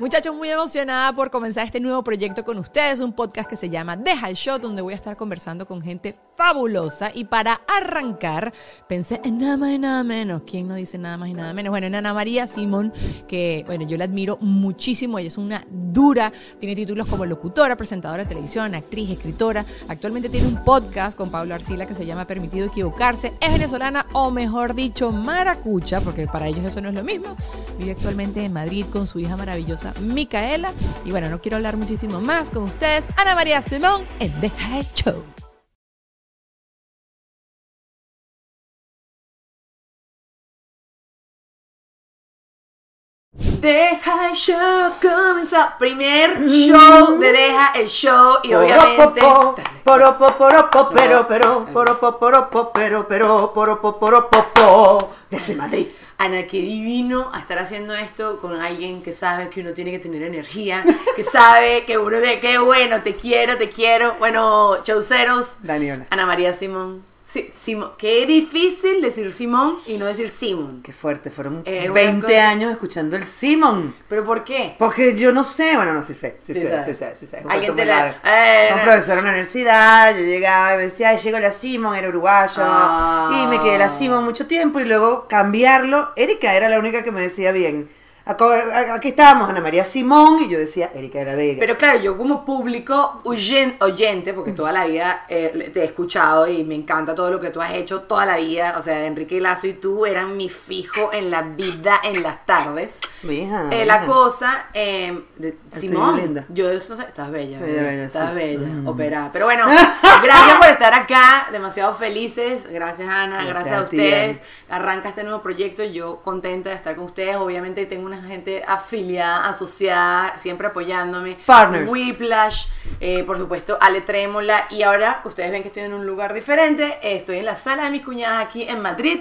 Muchachos, muy emocionada por comenzar este nuevo proyecto con ustedes, un podcast que se llama Deja el Show, donde voy a estar conversando con gente fabulosa. Y para arrancar, pensé en nada más y nada menos. ¿Quién no dice nada más y nada menos? Bueno, en Ana María Simón, que, bueno, yo la admiro muchísimo. Ella es una dura, tiene títulos como locutora, presentadora de televisión, actriz, escritora. Actualmente tiene un podcast con Pablo Arcila que se llama Permitido Equivocarse. Es venezolana, o mejor dicho, maracucha, porque para ellos eso no es lo mismo. Vive actualmente en Madrid con su hija maravillosa Micaela. Y bueno, no quiero hablar muchísimo más con ustedes. Ana María Simón en Deja el Show. Deja el show, comienza. Primer show de Deja el show y obviamente. Poro, po, poro, po, pero, pero, poro, po, poro, po, pero, pero, poro, po, poro, po, po, desde Madrid. Ana, qué divino estar haciendo esto con alguien que sabe que uno tiene que tener energía, que sabe que uno de qué bueno, te quiero, te quiero. Bueno, chauceros. Daniela. Ana María Simón. Sí, Simón. Qué difícil decir Simón y no decir Simón. Qué fuerte, fueron Eh, una 20 cosa- años escuchando el Simon. ¿Pero por qué? Porque yo no sé, bueno, no, sí sé, sí, Sí sé, sabes. sí sé, sí sé. Alguien te la- eh, Un no. profesor en la universidad, yo llegaba y me decía, ay, llegó la Simon, era uruguayo. Ah. Y me quedé la Simon mucho tiempo y luego cambiarlo. Erika era la única que me decía bien. Aquí estábamos, Ana María Simón, y yo decía Erika de la Vega. Pero claro, yo como público oyen- oyente, porque toda la vida eh, te he escuchado y me encanta todo lo que tú has hecho toda la vida. O sea, Enrique Lazo y tú eran mi fijo en la vida en las tardes. Mija, Eh, la cosa, eh, de- Simón, linda. yo eso, estás bella, Bella, bella, estás sí. bella, Mm. operada. Pero bueno, gracias por estar acá, demasiado felices, gracias Ana, Gracias gracias, a a ustedes. Arranca este nuevo proyecto, yo contenta de estar con ustedes. Obviamente tengo una gente afiliada, asociada, siempre apoyándome. Partners. Whiplash, eh, por supuesto, Ale Trémola. Y ahora ustedes ven que estoy en un lugar diferente. Estoy en la sala de mis cuñadas aquí en Madrid.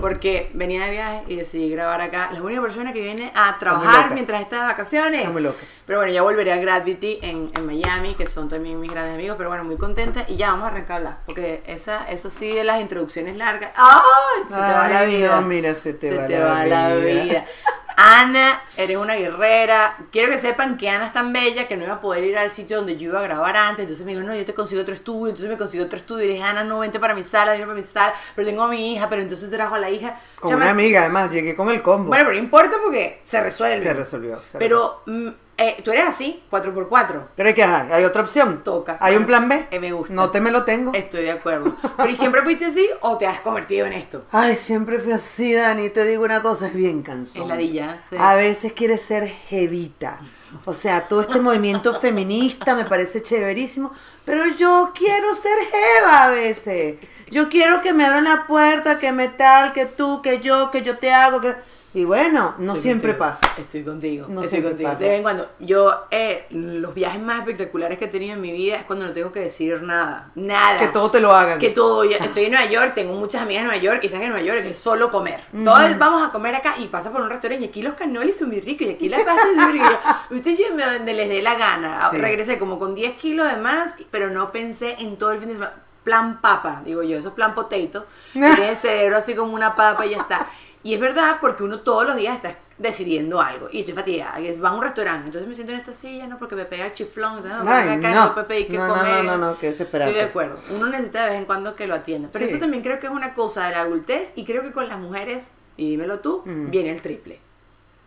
Porque venía de viaje y decidí grabar acá. La única persona que viene a trabajar mientras está de vacaciones. Está muy loca. Pero bueno, ya volveré a Gravity en, en Miami, que son también mis grandes amigos. Pero bueno, muy contenta. Y ya vamos a arrancarla. Porque esa, eso sí de las introducciones largas. ¡Ay! Se te va la vida. no, mira, se te va te la va la vida. Ana, eres una guerrera. Quiero que sepan que Ana es tan bella que no iba a poder ir al sitio donde yo iba a grabar antes. Entonces me dijo, no, yo te consigo otro estudio. Entonces me consiguió otro estudio. Y dije, Ana, no, vente para mi sala, vente para mi sala. Pero tengo a mi hija, pero entonces trajo a la hija. Con Chama- una amiga, además, llegué con el combo. Bueno, pero no importa porque se resuelve. Se resolvió, se pero mm, eh, tú eres así, 4x4. ¿Crees que hay? ¿Hay otra opción? Toca. ¿Hay un plan B? Eh, me gusta. No te me lo tengo. Estoy de acuerdo. Pero ¿y siempre fuiste así o te has convertido en esto? Ay, siempre fui así, Dani. Te digo una cosa, es bien cansón. Es ladilla, sí. A veces quieres ser jevita. O sea, todo este movimiento feminista me parece chéverísimo, pero yo quiero ser jeva a veces. Yo quiero que me abran la puerta, que me tal, que tú, que yo, que yo te hago, que... Y bueno, no Estoy siempre contigo, pasa. Estoy contigo. No estoy contigo. pasa. De vez en cuando. Yo, eh, los viajes más espectaculares que he tenido en mi vida es cuando no tengo que decir nada. Nada. Que todo te lo hagan. Que todo. Estoy en Nueva York, tengo muchas amigas en Nueva York que en Nueva York es solo comer. Todos vamos a comer acá y pasa por un restaurante y aquí los cannolis son muy ricos y aquí la pasta es muy rica. Y yo, Ustedes llévenme a donde les dé la gana. Sí. Regresé como con 10 kilos de más, pero no pensé en todo el fin de semana. Plan papa, digo yo, eso es plan potato. Tiene el cerebro así como una papa y ya está. Y es verdad porque uno todos los días está decidiendo algo y estoy fatigada. Y va a un restaurante, entonces me siento en esta silla, no porque me pega el chiflón, entonces no, Ay, acá no. no, Pepe, y que No, no, comer. no, no, no, qué desesperante. Estoy de acuerdo. Uno necesita de vez en cuando que lo atienda. Pero Sí. eso también creo que es una cosa de la adultez y creo que con las mujeres, y dímelo tú, viene el triple.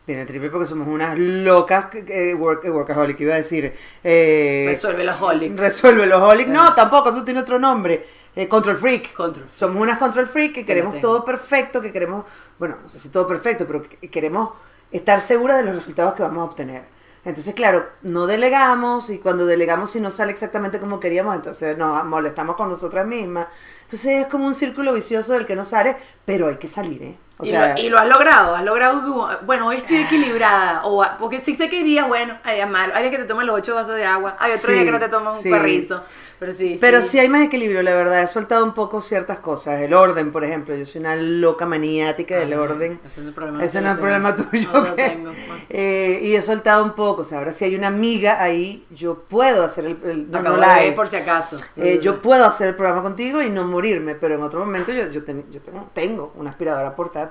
Viene el triple porque somos unas locas que work, workaholic, iba a decir. Eh, Resuelve los holic. Resuelve los holic. No, tampoco, eso tiene otro nombre. Eh, control freak. Control. Somos unas control freak que queremos todo perfecto, que queremos, bueno, no sé si todo perfecto, pero que queremos estar seguras de los resultados que vamos a obtener. Entonces, claro, no delegamos y cuando delegamos si no sale exactamente como queríamos, entonces nos molestamos con nosotras mismas. Entonces es como un círculo vicioso del que no sale, pero hay que salir, ¿eh? O y, sea, lo, y lo has logrado, has logrado como, bueno, hoy estoy equilibrada, o porque sí sé que hay días, bueno, hay días malos, hay días que te toman los ocho vasos de agua, hay otro Sí, día que no te tomas un sí. perrizo, pero sí, Pero sí hay más equilibrio, la verdad. He soltado un poco ciertas cosas. El orden, por ejemplo. Yo soy una loca maniática del Ajá, orden. ese no es el problema, Ese no es lo problema tuyo. No lo tengo. Eh, y he soltado un poco. O sea, ahora si hay una amiga ahí, yo puedo hacer el... el- no, acabo no de hay. por si acaso. Eh, yo puedo hacer el programa contigo y no morirme, pero en otro momento yo, yo ten- yo tengo, tengo una aspiradora portátil.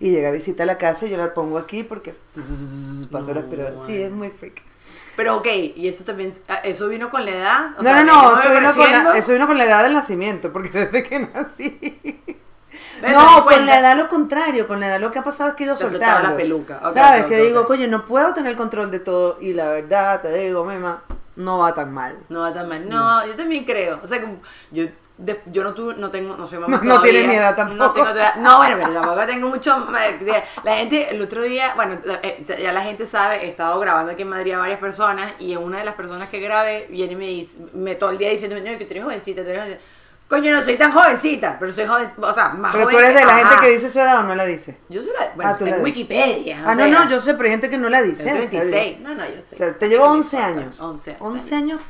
Y llega a visita a la casa y yo la pongo aquí porque pasó la aspiradora. Sí, es muy freak. Pero ok, y eso también, ah, eso vino con la edad. O no, sea, no, no, ¿me eso vino, con la, eso vino con la edad del nacimiento, porque desde que nací. ¿Ves? ¿Te das No, con la edad lo contrario, con la edad lo que ha pasado es que he ido Te soltando. la peluca. Ok, ¿Sabes? ok, que ok, digo, coño, no puedo tener control de todo y la verdad, te digo, Mema, no va tan mal. No va tan mal. No, yo también creo. O sea, como yo, de- yo no tuve, no tengo, no soy mamá No- no todavía. tiene mi edad tampoco. No, tengo no, bueno, pero tampoco tengo mucho. eh, La gente, el otro día, bueno, eh, ya la gente sabe, he estado grabando aquí en Madrid a varias personas y una de las personas que grabé viene y me dice, me todo el día diciendo, no, que tú eres jovencita, tú eres jovencita. Coño, no soy tan jovencita, pero soy joven, o sea, más Pero joven tú eres que- de la gente que dice su edad o no la dice. Yo soy la, bueno, Ah, tú en la dices. Wikipedia. o Ah, no, sea, no, yo sé, pero hay gente que no la dice. tengo está 36. bien. No, no, yo sé. O sea, te llevo No me 11 importa. años. 11. 11 años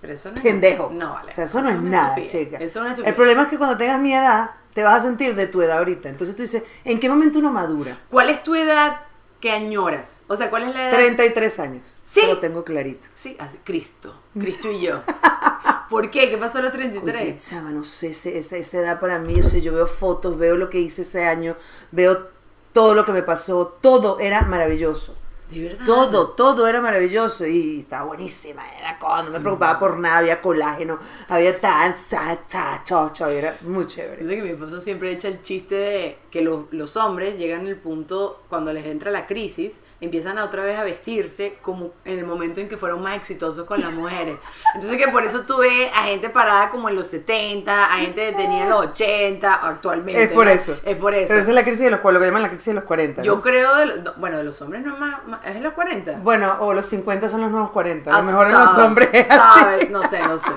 Pero eso no es pendejo. No, vale. O sea, eso no es una nada, estupidez. chica. Eso es una El problema es que cuando tengas mi edad, te vas a sentir de tu edad ahorita. Entonces tú dices, ¿en qué momento uno madura? ¿Cuál es tu edad que añoras? O sea, ¿cuál es la edad? 33 años. Sí. Lo tengo clarito. Sí, así, Cristo. Cristo y yo. ¿Por qué? ¿Qué pasó a los 33? Oye, chama, no sé, ese- esa edad para mí, o sea, yo veo fotos, veo lo que hice ese año, veo todo lo que me pasó, todo era maravilloso. De verdad. Todo, todo era maravilloso y estaba buenísima, era con, no me preocupaba por nada, había colágeno, había tan, sa, sa, chocho, era muy Yo chévere. sé que mi esposo siempre echa el chiste de que los, los hombres llegan al punto cuando les entra la crisis, empiezan a otra vez a vestirse como en el momento en que fueron más exitosos con las mujeres. Entonces que por eso tú ves a gente parada como en los 70, a gente que tenía los 80, actualmente. Es por ¿no? eso. Es por eso. Pero esa es la crisis de los lo que llaman la crisis de los 40. ¿no? Yo creo, de los- bueno, de los hombres no es más- es los 40. Bueno, o los 50 son los nuevos 40. A Ah, lo mejor en los hombres es así. No sé, no sé.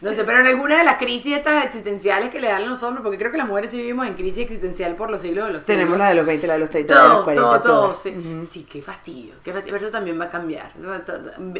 No sé, pero en alguna de las crisis estas existenciales que le dan los hombres, porque creo que las mujeres sí vivimos en crisis existencial por los siglos de los siglos. Tenemos la de los 20, la de los 30, la de los todo, 40. todo, todo. todas. Sí, Ujú. sí, qué fastidio, qué fastidio. Pero eso también va a cambiar.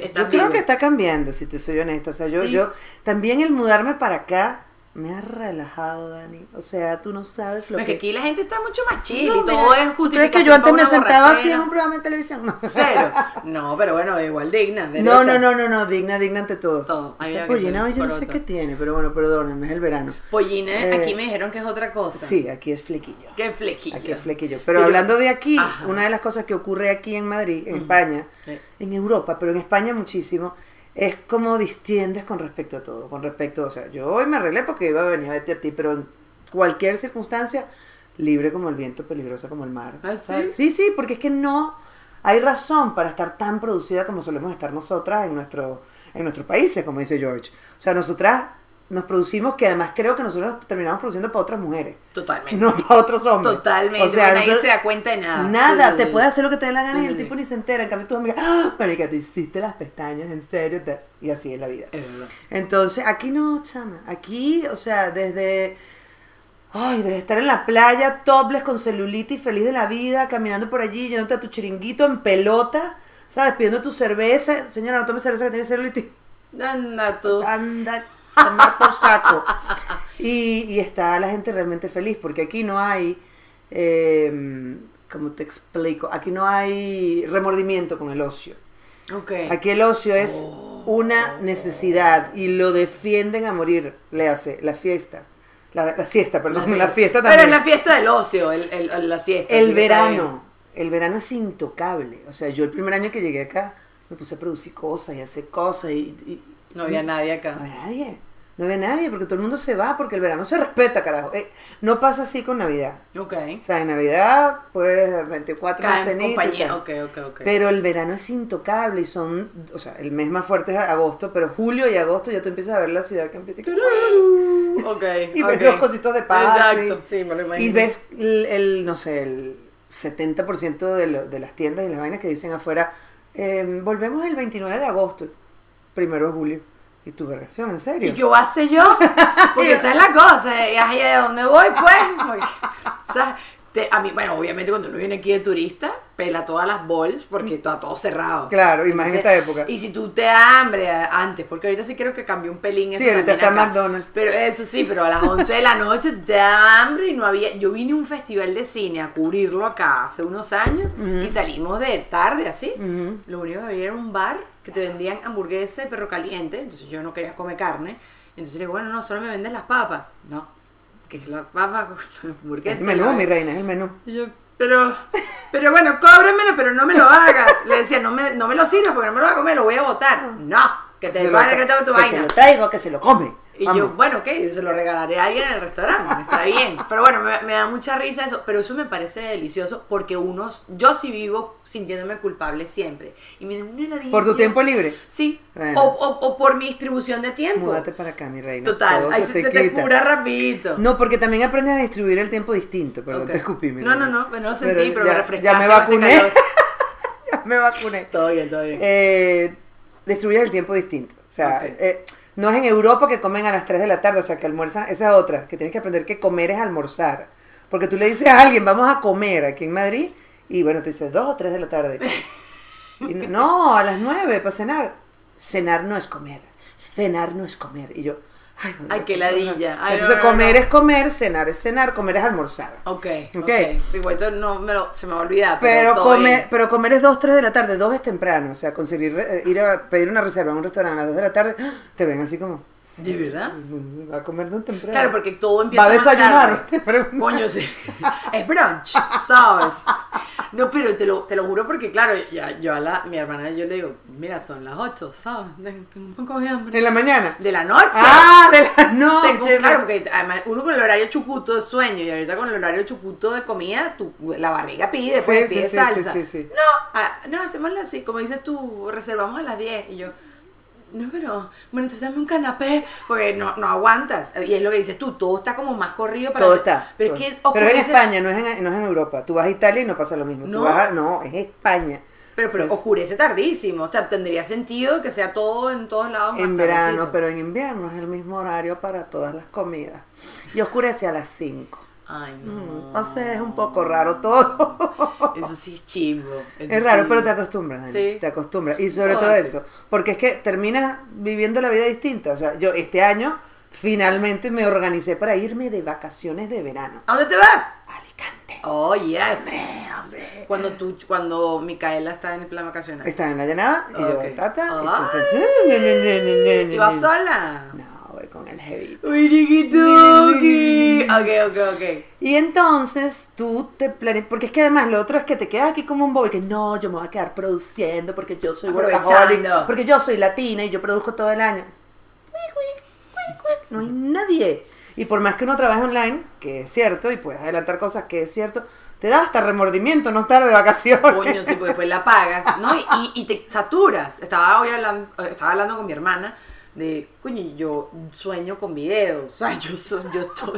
Está Yo creo que está cambiando, si te soy honesta. O sea, yo, Sí. yo también el mudarme para acá me ha relajado, Dani. O sea, tú no sabes lo es que... que aquí la gente está mucho más chill No, y todo mira, es ¿tú crees justificación que yo antes me sentaba así en un programa de televisión? No. Cero. No, pero bueno, igual digna. No, derecha. no, no, no, no, digna, digna ante todo. Todo. Esta pollina yo no sé qué tiene, pero bueno, perdónenme, es el verano. Pollina, Eh, aquí me dijeron que es otra cosa. Sí, aquí es flequillo. Qué flequillo. Aquí es flequillo. Pero Pero- hablando de aquí, Ajá. una de las cosas que ocurre aquí en Madrid, en España, Sí. en Europa, pero en España muchísimo, es como distiendes con respecto a todo. Con respecto, o sea, yo hoy me arreglé porque iba a venir a verte a ti, pero en cualquier circunstancia, libre como el viento, peligrosa como el mar. ¿Ah, sí? Sí, sí, porque es que no hay razón para estar tan producida como solemos estar nosotras en nuestro, en nuestros países, como dice George. O sea, nosotras nos producimos, que además creo que nosotros nos terminamos produciendo para otras mujeres. Totalmente. No para otros hombres. Totalmente. O sea, nadie se da cuenta de nada. Nada, Sí, te sí. puede hacer lo que te dé la gana y el tipo ni se entera. En cambio, tus amigas, ¡ah! Marica, te hiciste las pestañas, en serio. te-". Y así es la vida. Es verdad. Entonces, aquí no, chama. Aquí, o sea, desde. Ay, desde estar en la playa, topless, con celulitis, feliz de la vida, caminando por allí, yéndote a tu chiringuito en pelota, ¿sabes? Pidiendo tu cerveza. Señora, no tome cerveza que tiene celulitis. Anda tú. Anda, tomar por saco. Y, y está la gente realmente feliz, porque aquí no hay, eh, ¿cómo te explico? Aquí no hay remordimiento con el ocio. Aquí el ocio es Oh. una necesidad y lo defienden a morir, le hace la fiesta. La, la siesta, perdón, la, fiesta Pero también. es la fiesta del ocio, el, el- la siesta. el verano, el verano es intocable. O sea, yo el primer año que llegué acá me puse a producir cosas y hacer cosas y- y. No había nadie acá. no había nadie. No había nadie porque todo el mundo se va porque el verano se respeta, carajo. Eh, no pasa así con Navidad. Ok. O sea, en Navidad, pues 24 Cada cenitas y compañía. tal. Ok, ok, ok. Pero el verano es intocable y son, o sea, el mes más fuerte es agosto, pero julio y agosto ya tú empiezas a ver la ciudad que empieza y, Ok. y ves los cositos de paz. Exacto, y- sí, me lo imagino. y ves el, el, no sé, el 70% de, lo- de las tiendas y las vainas que dicen afuera, eh, volvemos el 29 de agosto, primero de julio. Y tu vergación, ¿en serio? ¿Y qué voy a hacer yo? Porque esa es la cosa. ¿Y ahí a dónde voy, pues? Porque, o sea, te- a mí, bueno, obviamente cuando uno viene aquí de turista, pela todas las balls porque está todo cerrado. Claro, en esta época. Y si tú te da hambre a- antes, porque ahorita sí creo que cambió un pelín eso Sí, ahorita está acá. McDonald's. Pero eso sí, pero a las 11 de la noche te da hambre y no había... Yo vine a un festival de cine a cubrirlo acá hace unos años y salimos de tarde así. Lo único que había era un bar que te vendían hamburguesa y perro caliente, entonces yo no quería comer carne. Entonces le digo, bueno, no, solo me venden las papas. No, que es la papa con la hamburguesa. Es el menú, la- mi reina, es el menú. Y yo, pero, pero bueno, cóbremelo, pero no me lo hagas. Le decía, no me, no me lo sirvas porque no me lo voy a comer, lo voy a botar. No, que te se lo que tengo tu que se vaina. lo traigo, que se lo come. Y Vamos. yo, bueno, ok, se lo regalaré a alguien en el restaurante, está bien. Pero bueno, me, me da mucha risa eso, pero eso me parece delicioso porque unos, yo sí vivo sintiéndome culpable siempre. Y me da una. Por tu tiempo libre. Sí, Bueno. o, o- o por mi distribución de tiempo. Múdate para acá, mi reina. Total, Todo ahí se se, te cura rapidito. No, porque también aprendes a distribuir el tiempo distinto. Perdón, Ok. te escupí, mi No, no, no, no lo sentí, pero me ya, refrescaste ya me vacuné. ya me vacuné. Todo bien, todo bien. Eh, distribuyes el tiempo distinto. O sea, eh, no es en Europa que comen a las 3 de la tarde, o sea, que almuerzan. Esa es otra, que tienes que aprender que comer es almorzar. Porque tú le dices a alguien, vamos a comer aquí en Madrid, y bueno, te dice 2 o 3 de la tarde. No, a las 9 para cenar. Cenar no es comer. Cenar no es comer. Y yo, ay, joder, Ay, qué ladilla. Ay, Entonces, no, no, comer no. es comer, cenar es cenar, comer es almorzar. Ok, ok. Ok. Igual esto no me lo, se me va a olvidar. Pero, comer, bien. pero comer es 2, 3 de la tarde, 2 es temprano, o sea, conseguir eh, ir a pedir una reserva en un restaurante a las 2 de la tarde, te ven así como, ¿De verdad? va a comer tan temprano. Claro, porque todo empieza va a desayunar. tarde. Coño, sí. Es brunch, ¿sabes? No, pero te lo, te lo juro porque, claro, ya, yo a la, mi hermana yo le digo, mira, son las 8, ¿sabes? Tengo un poco de hambre. En la mañana. De la noche. Ah, de la Tengo- noche. claro, porque además uno con el horario chucuto de sueño y ahorita con el horario chucuto de comida, tu, la barriga pide, Sí, pues sí, pide sí, salsa. sí, sí, sí. No, ah, no, hacémoslo así, como dices tú, reservamos a las 10 y yo, no, pero, bueno, entonces dame un canapé, porque no, no aguantas. Y es lo que dices tú, todo está como más corrido para Todo está. Pero todo. es que Pero es en España, no es en, no es en Europa. Tú vas a Italia y no pasa lo mismo. Tú No. vas a- no, es España. Pero, pero oscurece tardísimo, o sea, tendría sentido que sea todo en todos lados más En verano, pero en invierno es el mismo horario para todas las comidas. Y oscurece a las 5. Ay, no. Mm, O sea, es un poco raro todo. Eso sí es chimbo. Es raro, sí. pero te acostumbras, Dani. Sí. Te acostumbras. Y sobre Todo eso. Porque es que terminas viviendo la vida distinta. O sea, yo este año finalmente me organicé para irme de vacaciones de verano. ¿A dónde te vas? Alicante. Oh, yes. Cuando tú, cuando Micaela está en el plan vacacional. Estaba en la llanada y yo, Ok. tata. y ¿Y vas sola? No, con el. Uy, riquituki. Ok, ok, ok. Y entonces tú te planeas, porque es que además lo otro es que te quedas aquí como un bobo y que no, yo me voy a quedar produciendo porque yo soy workaholic, porque yo soy latina y yo produzco todo el año. No hay nadie. Y por más que uno trabaje online, que es cierto, y puedes adelantar cosas que es cierto, te da hasta remordimiento no estar de vacaciones. Coño, sí, porque después la pagas, ¿no? Y, y- y te saturas. Estaba hoy hablando, estaba hablando con mi hermana de, coño, yo sueño con videos. O sea, yo, soy, yo, estoy,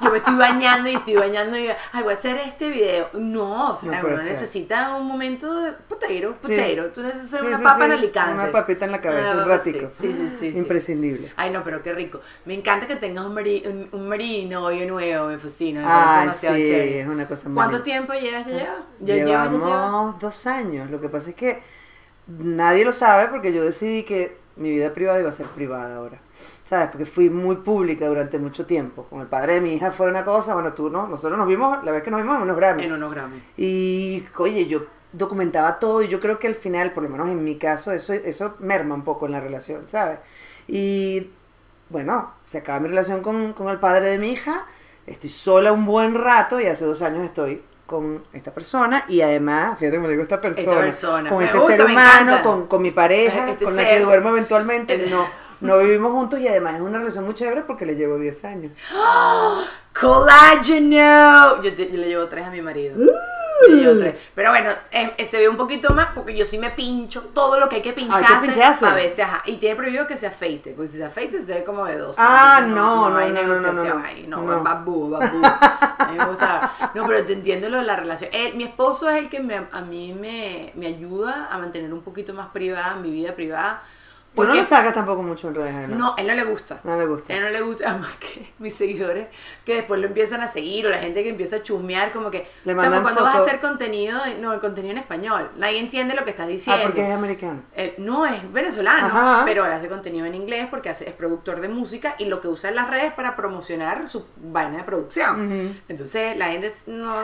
yo me estoy bañando y estoy bañando y, ay, voy a hacer este video. No, o sea, No uno necesita un momento de putero, Sí. putero. Tú necesitas Sí, una sí, papa sí, en Alicante. Una papita en la cabeza, un ratico. Sí, sí, sí. sí, sí. Imprescindible. Ay, no, pero qué rico. Me encanta que tengas un, mari, un, un marino novio nuevo, me fascina. Me demasiado sí, chévere. es una cosa muy ¿Cuánto tiempo llevas ya? Ya llevas, ya Llevamos llevas. dos años. Lo que pasa es que nadie lo sabe porque yo decidí que mi vida privada iba a ser privada ahora. ¿Sabes? Porque fui muy pública durante mucho tiempo. Con el padre de mi hija fue una cosa, bueno, tú no. Nosotros nos vimos, la vez que nos vimos en unos Grammy. En unos gramos. Y, oye, yo documentaba todo y yo creo que al final, por lo menos en mi caso, eso, eso merma un poco en la relación, ¿sabes? Y, bueno, se acaba mi relación con, con el padre de mi hija, estoy sola un buen rato y hace dos años estoy con esta persona y además, fíjate cómo le digo esta persona, persona. con Me este gusta, ser humano, con, con mi pareja, Este con la que duermo eventualmente, El- no, no vivimos juntos y además es una relación muy chévere porque le llevo 10 años. ¡Colágeno! Yo, te- yo le llevo tres a mi marido. Tres. Pero bueno, eh, eh, se ve un poquito más porque yo sí me pincho todo lo que hay que pincharse. A veces, ajá. Y tiene prohibido que se afeite. Porque si se afeite se ve como de dos. Ah, Entonces, no, no, hay no, no, no, negociación no. ahí. No, No. babú, babú. A mí me gusta. No, pero te entiendo lo de la relación. Él- mi esposo es el que me, a mí me, me ayuda a mantener un poquito más privada mi vida privada. Tú no Porque- lo sacas tampoco mucho en redes, ¿no? no, él no le gusta. No le gusta. A él no le gusta, además que mis seguidores que después lo empiezan a seguir o la gente que empieza a chusmear como que, Le mandan cuando vas a hacer contenido, no, el contenido en español, nadie entiende lo que estás Ah, diciendo. porque es americano. Eh, no, es venezolano, Ajá. pero él hace contenido en inglés porque hace- es productor de música y lo que usa en las redes para promocionar su vaina de producción. Entonces la gente no-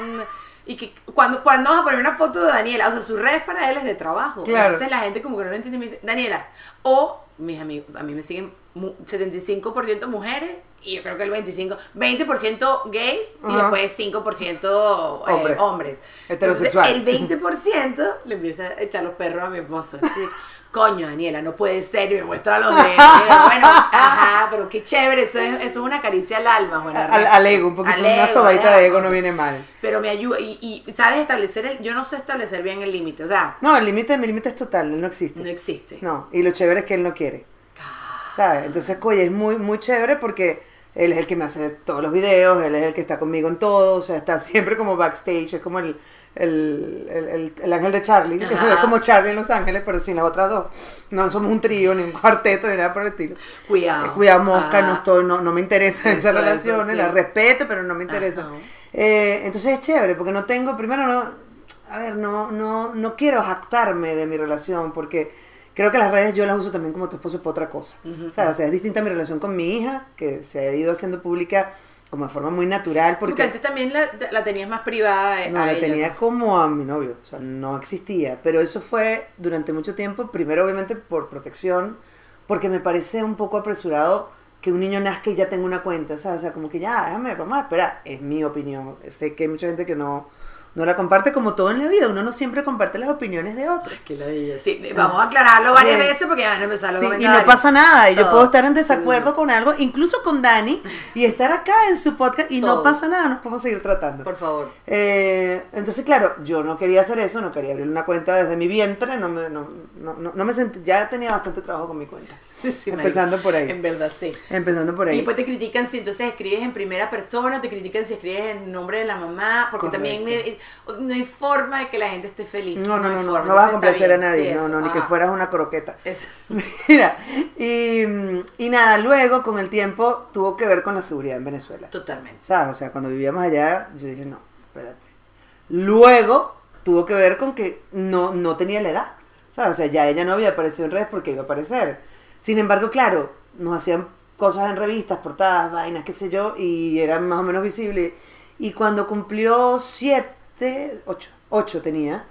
y que cuando, cuando vas a poner una foto de Daniela, o sea, su red para él es de trabajo. Claro. Entonces la gente como que no lo entiende y me dice, Daniela, o mis amigos, a mí me siguen mu- 75% mujeres y yo creo que el 25, 20% gays y Ajá. después 5% eh, Hombre. hombres. Heterosexual. Entonces, el 20% le empieza a echar los perros a mi esposo. Así, Coño, Daniela, no puede ser. Y me muestra los dedos. Bueno, ajá, pero qué chévere. Eso es, eso es una caricia al alma, Juana. Al, al ego, un poquito, Al una ego, sobadita de ego no viene mal. Pero me ayuda. Y, y sabes establecer el. Yo no sé establecer bien el límite. O sea, No, el límite, mi límite es total, él no existe. no existe. No, y lo chévere es que él no quiere. ¿Sabes? Entonces, oye, es muy, muy chévere porque él es el que me hace todos los videos, él es el que está conmigo en todo, o sea, está siempre como backstage, es como el, el, el, el- el ángel de Charlie, Ajá. es como Charlie en Los Ángeles, pero sin las otras dos. No somos un trío, ni un cuarteto, ni nada por el estilo. Cuidado. Eh, Cuidado, mosca, no, estoy, no, no me interesan esas relaciones, sí. las respeto, pero no me interesan. Eh, entonces es chévere, porque no tengo, primero no, a ver, no, no, no quiero jactarme de mi relación, porque creo que las redes yo las uso también como tu esposo para otra cosa. ¿sabes? O sea, es distinta mi relación con mi hija, que se ha ido haciendo pública como de forma muy natural, porque porque antes también la, la tenías más privada. eh, no, a la ella, tenía ¿no? como a mi novio, o sea, no existía. Pero eso fue durante mucho tiempo, primero obviamente por protección, porque me parece un poco apresurado que un niño nazca y ya tenga una cuenta, ¿sabes? O sea, como que ya, déjame, vamos a esperar. Es mi opinión. Sé que hay mucha gente que no, no la comparte como todo en la vida. Uno no siempre comparte las opiniones de otros. Ladilla. Sí, vamos a aclararlo varias Bien. veces porque ya van a empezar los Sí, y no pasa nada, y yo puedo estar en desacuerdo con algo, incluso con Dani, y estar acá en su podcast y no pasa nada, nos podemos seguir tratando. Por favor. Eh, entonces, claro, yo no quería hacer eso, no quería abrir una cuenta desde mi vientre, no me, no, no, no, no me sentí, ya tenía bastante trabajo con mi cuenta. Sí, Empezando por ahí. En verdad, sí. Empezando por Y ahí. después te critican si entonces escribes en primera persona, te critican si escribes en nombre de la mamá, porque también Correcto. me- no hay forma de que la gente esté feliz. No, no, no, no, forma. no vas a complacer a nadie, no, Sí, no, eso. ni que fueras una croqueta. eso. Mira, y, y nada, luego con el tiempo tuvo que ver con la seguridad en Venezuela. Totalmente. ¿Sabes? O sea, cuando vivíamos allá, yo dije, no, espérate. Luego tuvo que ver con que no, no tenía la edad. ¿Sabes? O sea, ya ella no había aparecido en redes porque iba a aparecer. Sin embargo, claro, nos hacían cosas en revistas, portadas, vainas, qué sé yo, y eran más o menos visibles. Y cuando cumplió siete, ocho, ocho tenía,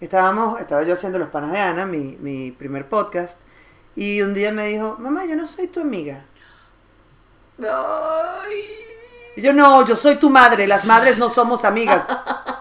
estábamos, estaba yo haciendo Los Panas de Ana, mi, mi primer podcast, y un día me dijo, mamá, yo no soy tu amiga. Ay. Y yo, no, yo soy tu madre, las madres no somos amigas.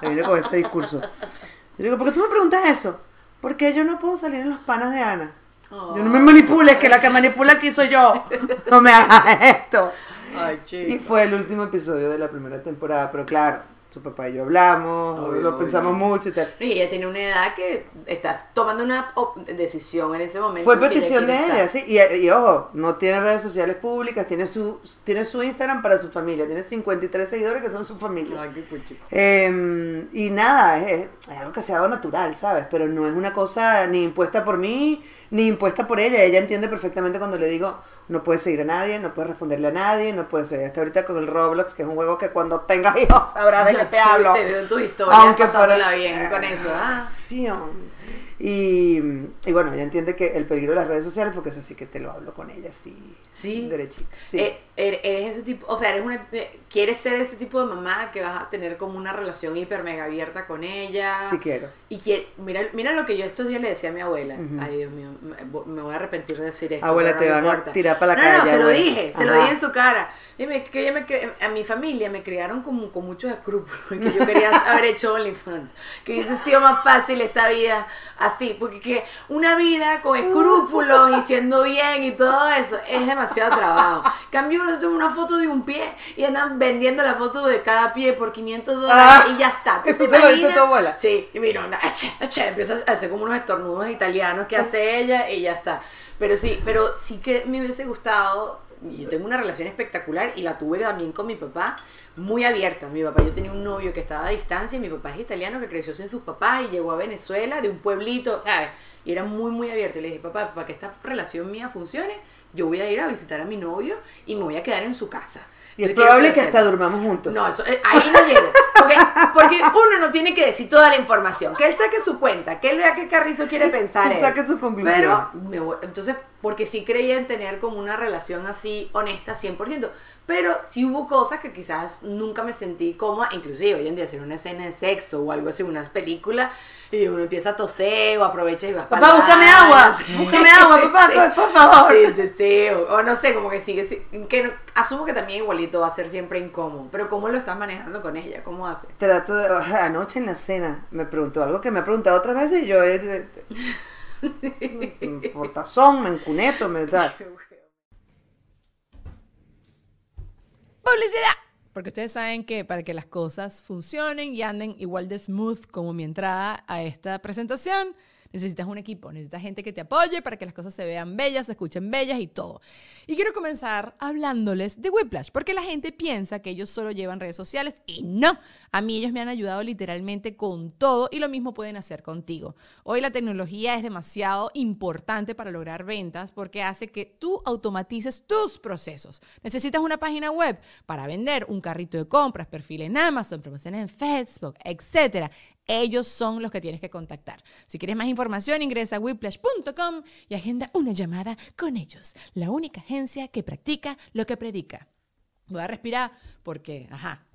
Me vine con ese discurso. Yo digo, ¿por qué tú me preguntas eso? Porque yo no puedo salir en los panas de Ana. Yo no me manipules, que la que manipula aquí soy yo. No me hagas esto. Ay, Y fue el último episodio de la primera temporada, pero claro, su papá y yo hablamos, Obvio, lo obvio. pensamos mucho y tal. Y ella tiene una edad que estás tomando una decisión en ese momento. Fue petición de quiere ella, estar. sí. Y, y ojo, no tiene redes sociales públicas, tiene su, tiene su Instagram para su familia, tiene 53 seguidores que son su familia. Ay, qué. Eh, y nada, es, es algo que se ha dado natural, ¿sabes? Pero no es una cosa ni impuesta por mí, ni impuesta por ella. Ella entiende perfectamente cuando le digo, no puedes seguir a nadie, no puedes responderle a nadie, no puedes... Hasta ahorita con el Roblox, que es un juego que cuando tengas hijos sabrás de qué te hablo. Te veo en tus historias Aunque pasándola para- bien con eso. Ah. Acción. Y, y bueno, ella entiende que el peligro de las redes sociales, porque eso sí que te lo hablo con ella, así, Sí. derechito. Sí. Eh, er- eres ese tipo, o sea, eres una, eh, quieres ser ese tipo de mamá que vas a tener como una relación hiper mega abierta con ella. sí quiero. Y que, mira, mira lo que yo estos días le decía a mi abuela. Ujú. Ay, Dios mío, me- me voy a arrepentir de decir esto. Abuela, te no me van a tirar para la no, No, calle, se lo abuela. dije, se lo dije en su cara. Dime que ella me a mi familia me criaron como, con muchos escrúpulos, que yo quería haber hecho OnlyFans, que hubiese sido más fácil esta vida así, porque que una vida con escrúpulos y siendo bien y todo eso es demasiado trabajo. Cambio uno toma una foto de un pie y andan vendiendo la foto de cada pie por 500 dólares Ah, y ya está. ¿Tú ¿eso te se lo diste a imaginas? tu abuela? Sí, y mira, una, eche, eche, empieza a hacer como unos estornudos italianos que hace ella y ya está. Pero sí, pero sí que me hubiese gustado, yo tengo una relación espectacular y la tuve también con mi papá, muy abierta. Mi papá, yo tenía un novio que estaba a distancia y mi papá es italiano que creció sin sus papás y llegó a Venezuela de un pueblito, ¿sabes? Y era muy, muy abierto. Y le dije, papá, para que esta relación mía funcione, yo voy a ir a visitar a mi novio y me voy a quedar en su casa. Y es probable que hasta durmamos juntos. No, eso, eh, ahí no llego. Porque, porque uno no tiene que decir toda la información. Que él saque su cuenta, que él vea qué carrizo quiere pensar. Que él. saque su conclusión. Pero, me voy- entonces, porque sí creía en tener como una relación así honesta 100%. Pero sí hubo cosas que quizás nunca me sentí cómoda, inclusive hoy en día hacer una escena de sexo o algo así, unas películas, y uno empieza a toser o aprovecha y va Papá, búscame agua. Búscame agua, papá, por favor. Sí, sí, sí. O, o no sé, como que sigue, sí, que no- asumo que también igualito va a ser siempre incómodo. Pero ¿cómo lo estás manejando con ella? ¿Cómo hace? Trato de. Anoche en la cena me preguntó algo que me ha preguntado otras veces y yo. Portazón, encuneto, me da. ¡Publicidad! Porque ustedes saben que para que las cosas funcionen y anden igual de smooth como mi entrada a esta presentación, necesitas un equipo, necesitas gente que te apoye para que las cosas se vean bellas, se escuchen bellas y todo. Y quiero comenzar hablándoles de Whiplash, porque la gente piensa que ellos solo llevan redes sociales y no. A mí ellos me han ayudado literalmente con todo y lo mismo pueden hacer contigo. Hoy la tecnología es demasiado importante para lograr ventas porque hace que tú automatices tus procesos. Necesitas una página web para vender, un carrito de compras, perfil en Amazon, promociones en Facebook, etc. Ellos son los que tienes que contactar. Si quieres más información, ingresa a whiplash.com y agenda una llamada con ellos, la única agencia que practica lo que predica. Voy a respirar porque, ajá.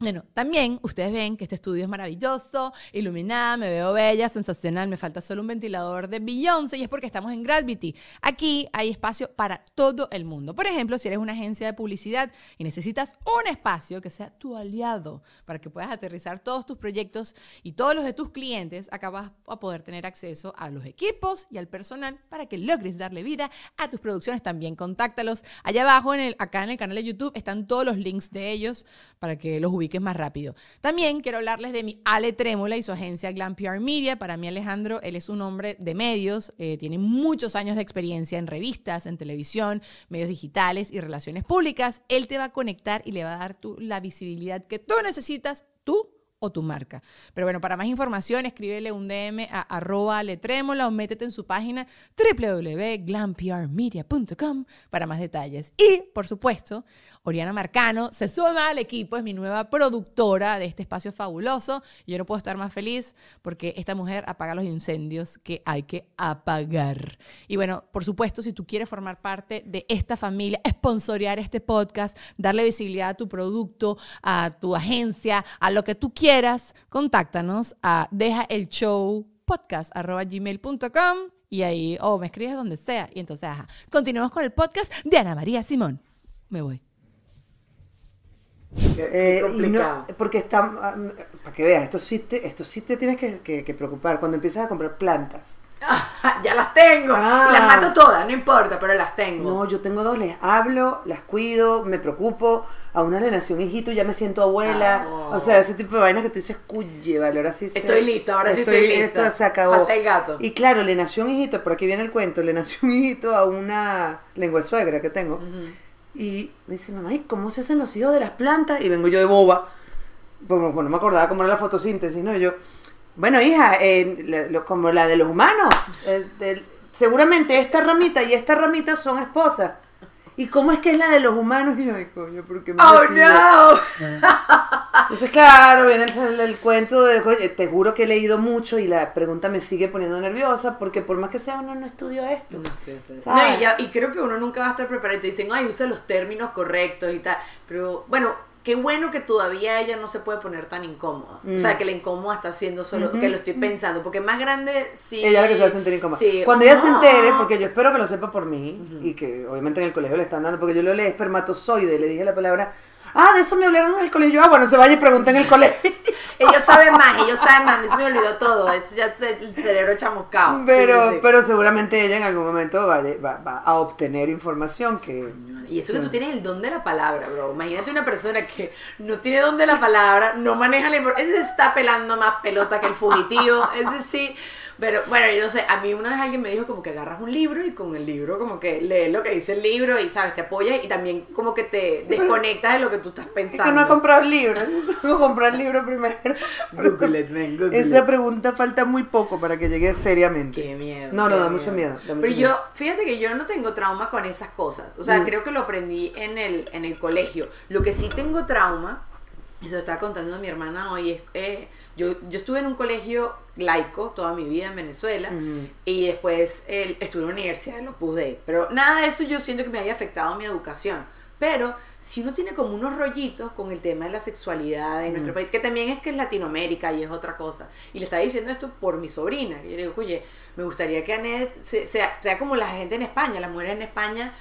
Bueno, también ustedes ven que este estudio es maravilloso, iluminada, me veo bella, sensacional, me falta solo un ventilador de Beyoncé y es porque estamos en Gravity. Aquí hay espacio para todo el mundo. Por ejemplo, si eres una agencia de publicidad y necesitas un espacio que sea tu aliado para que puedas aterrizar todos tus proyectos y todos los de tus clientes, acá vas a poder tener acceso a los equipos y al personal para que logres darle vida a tus producciones. También contáctalos. Allá abajo, en el, acá en el canal de YouTube, están todos los links de ellos para que los ubiques más rápido. También quiero hablarles de mi Ale Trémola y su agencia Glam PR Media. Para mí, Alejandro, él es un hombre de medios, eh, tiene muchos años de experiencia en revistas, en televisión, medios digitales y relaciones públicas. Él te va a conectar y le va a dar tú la visibilidad que tú necesitas, tú o tu marca. Pero bueno, para más información, escríbele un DM a arroba letrémola o métete en su página www.glamprmedia.com para más detalles. Y, por supuesto, Oriana Marcano se suma al equipo, es mi nueva productora de este espacio fabuloso. Yo no puedo estar más feliz porque esta mujer apaga los incendios que hay que apagar. Y bueno, por supuesto, si tú quieres formar parte de esta familia, sponsorear este podcast, darle visibilidad a tu producto, a tu agencia, a lo que tú quieras, contáctanos a deja el show podcast.gmail.com y ahí, o me escribes donde sea. Y entonces, ajá, continuamos con el podcast de Ana María Simón. Me voy. Eh, y no- porque está. ah, para que veas, esto sí te, esto sí te tienes que, que- que preocupar cuando empiezas a comprar plantas. ya las tengo. Ah. Las mato todas, no importa, pero las tengo. No, yo tengo dos, les hablo, las cuido, me preocupo. A una le nació un hijito, ya me siento abuela. Ah. O sea, ese tipo de vainas que tú dices, cuye, vale, ahora sí se- Estoy lista, ahora sí estoy lista. Esto se acabó. Falta el gato. Y claro, le nació un hijito, por aquí viene el cuento, le nació un hijito a una lengua de suegra que tengo. Y me dice, mamá, ¿y cómo se hacen los hijos de las plantas? Y vengo yo de boba. Bueno, bueno, no me acordaba cómo era la fotosíntesis, ¿no? Y yo, bueno, hija, eh, la- lo- como la de los humanos. eh, seguramente esta ramita y esta ramita son esposas. ¿Y cómo es que es la de los humanos? Y yo, ay, coño, ¿por qué me ¡Oh, no! Entonces, claro, viene el, el cuento de, oye, te juro que he leído mucho y la pregunta me sigue poniendo nerviosa porque por más que sea uno no estudió esto. No, ¿Sabes? y, ya- y creo que uno nunca va a estar preparado y te dicen, ay, usa los términos correctos y tal. Pero bueno, qué bueno que todavía ella no se puede poner tan incómoda. O sea, que la incómoda está haciendo solo, que lo estoy pensando. Porque más grande sí. Ella es la que se va a sentir incómoda. Sí. Cuando ella se No. entere, porque yo espero que lo sepa por mí, y que obviamente en el colegio le están dando, porque yo lo leí espermatozoide, le dije la palabra, ah, de eso me hablaron en el colegio, ah, bueno, se vaya y pregunta en el colegio. Ellos saben más, ellos saben más. A mí se me olvidó todo. Esto ya es el cerebro chamuscado. Pero, Sí, sí, sí. pero seguramente ella en algún momento va, va- va a obtener información que... Y eso que tú tienes el don de la palabra, bro. Imagínate una persona que no tiene don de la palabra, no maneja la información. Ese está pelando más pelota que el fugitivo. Ese sí. Pero bueno, yo no sé, a mí una vez alguien me dijo como que agarras un libro y con el libro como que lees lo que dice el libro y sabes, te apoyas y también como que te desconectas de lo que tú estás Es pensando. que no he comprado el libro, tengo que comprar el libro primero. Google it, man, Google Esa pregunta falta muy poco para que llegue seriamente. Qué miedo. No, no, da mucho miedo, da mucho Pero miedo. yo, fíjate que yo no tengo trauma con esas cosas. O sea, Mm. creo que lo aprendí en el, en el colegio. Lo que sí tengo trauma y se lo estaba contando a mi hermana hoy, es, eh, yo, yo estuve en un colegio laico toda mi vida en Venezuela y después eh, estuve en la universidad en Opus Dei, pero nada de eso yo siento que me haya afectado mi educación. Pero si uno tiene como unos rollitos con el tema de la sexualidad en nuestro país, que también es que es Latinoamérica y es otra cosa, y le estaba diciendo esto por mi sobrina, que yo le digo, oye, me gustaría que se- sea, sea como la gente en España, las mujeres en España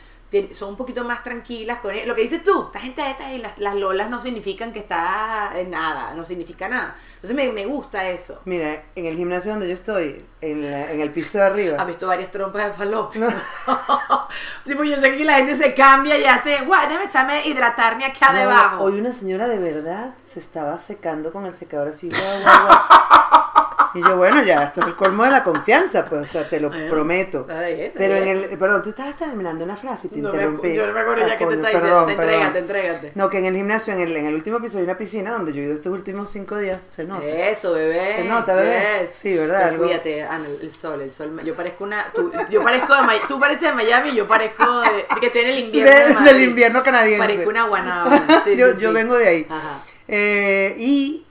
son un poquito más tranquilas con lo que dices tú, esta gente esta y las, las lolas no significan que está en nada, no significa nada. Entonces me, me gusta eso. Mira, en el gimnasio donde yo estoy, en, la- en el piso de arriba. Ha visto varias trompas de falopio. sí, pues yo sé que la gente se cambia y hace, guau, déjame echarme hidratarme acá No, debajo. Hoy una señora de verdad se estaba secando con el secador así, guau, guau, guau. Y yo, bueno, ya, esto es el colmo de la confianza, pues, o sea, te lo Bueno, prometo. está bien, está Pero en bien. el, perdón, tú estabas terminando una frase y te No interrumpí. yo no me acuerdo ya Ah, que te está diciendo. Te entrégate, entrégate. No, que en el gimnasio, en el, en el último piso hay una piscina donde yo he ido estos últimos cinco días. Se nota. Eso, bebé. Se nota, bebé. Yes. Sí, ¿verdad? Algo- Cuídate, Ana, el sol, el sol. Yo parezco una. Tú, yo parezco de. Tú pareces de Miami yo parezco de, que estoy en el invierno. De- de Madrid. del invierno canadiense. Parezco una guanábana. Sí, yo, sí, yo sí. vengo de ahí. Ajá. Eh, y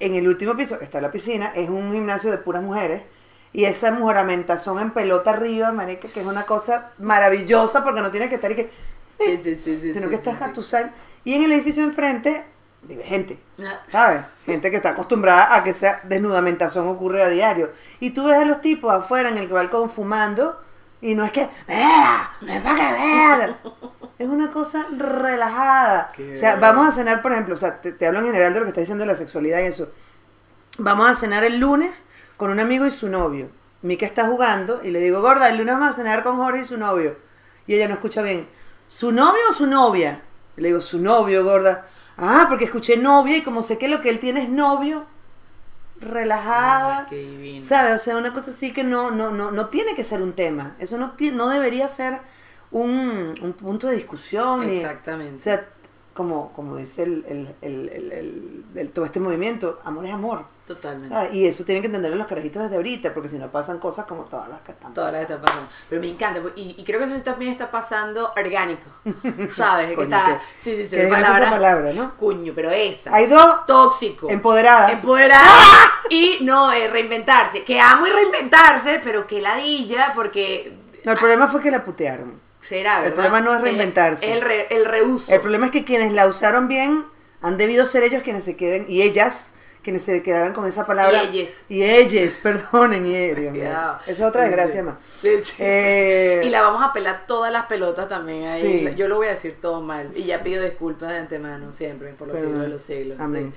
en el último piso, que está la piscina, es un gimnasio de puras mujeres. Y esa mujeramentación en pelota arriba, marica, que es una cosa maravillosa porque no tienes que estar y que... Sí, sí, sí, sí. sino que estás a tu sal. Y en el edificio enfrente vive gente. Ah, ¿Sabes? Gente que está acostumbrada a que esa desnudamentación ocurre a diario. Y tú ves a los tipos afuera en el balcón fumando y no es que, ¡vea! ¡Me va que vea! Es una cosa relajada. Qué O sea, vamos a cenar, por ejemplo, o sea, te, te hablo en general de lo que está diciendo de la sexualidad y eso. Vamos a cenar el lunes con un amigo y su novio. Mika está jugando y le digo, gorda, el lunes vamos a cenar con Jorge y su novio. Y ella no escucha bien. ¿Su novio o su novia? Y le digo, su novio, gorda. Ah, porque escuché novia y como sé que lo que él tiene es novio, relajada. Ay, divino. ¿Sabes? O sea, una cosa así que no, no, no, no tiene que ser un tema. Eso no, no debería ser un, un punto de discusión. ni- Exactamente. o sea, como, como dice el, el, el, el- todo este movimiento, amor es amor. Totalmente. ¿sabes? Y eso tienen que entenderlo los carajitos desde ahorita, porque si no pasan cosas como todas las que están Todas las que pasando. está pasando. Pero me encanta. pues, Y, y creo que eso también está pasando orgánico. ¿Sabes? que Coño, está. que- Sí, sí, sí. que es esa palabra, ¿no? Cuño, pero esa. Hay dos Tóxico. empoderadas. Empoderada y no eh, reinventarse. Que amo y reinventarse, pero que ladilla porque No, el problema fue que la putearon. Será, el ¿verdad? problema no es reinventarse. El, re- el reuso. El problema es que quienes la usaron bien han debido ser ellos quienes se queden, y ellas, quienes se quedaran con esa palabra. Y ellas. Y ellas, perdonen, y Dios mío. Esa es otra desgracia sí. más. Sí, sí. Eh, Y la vamos a pelar todas las pelotas también ahí. Yo lo voy a decir todo mal. Y ya pido disculpas de antemano, siempre, por los siglos de los siglos. Amén.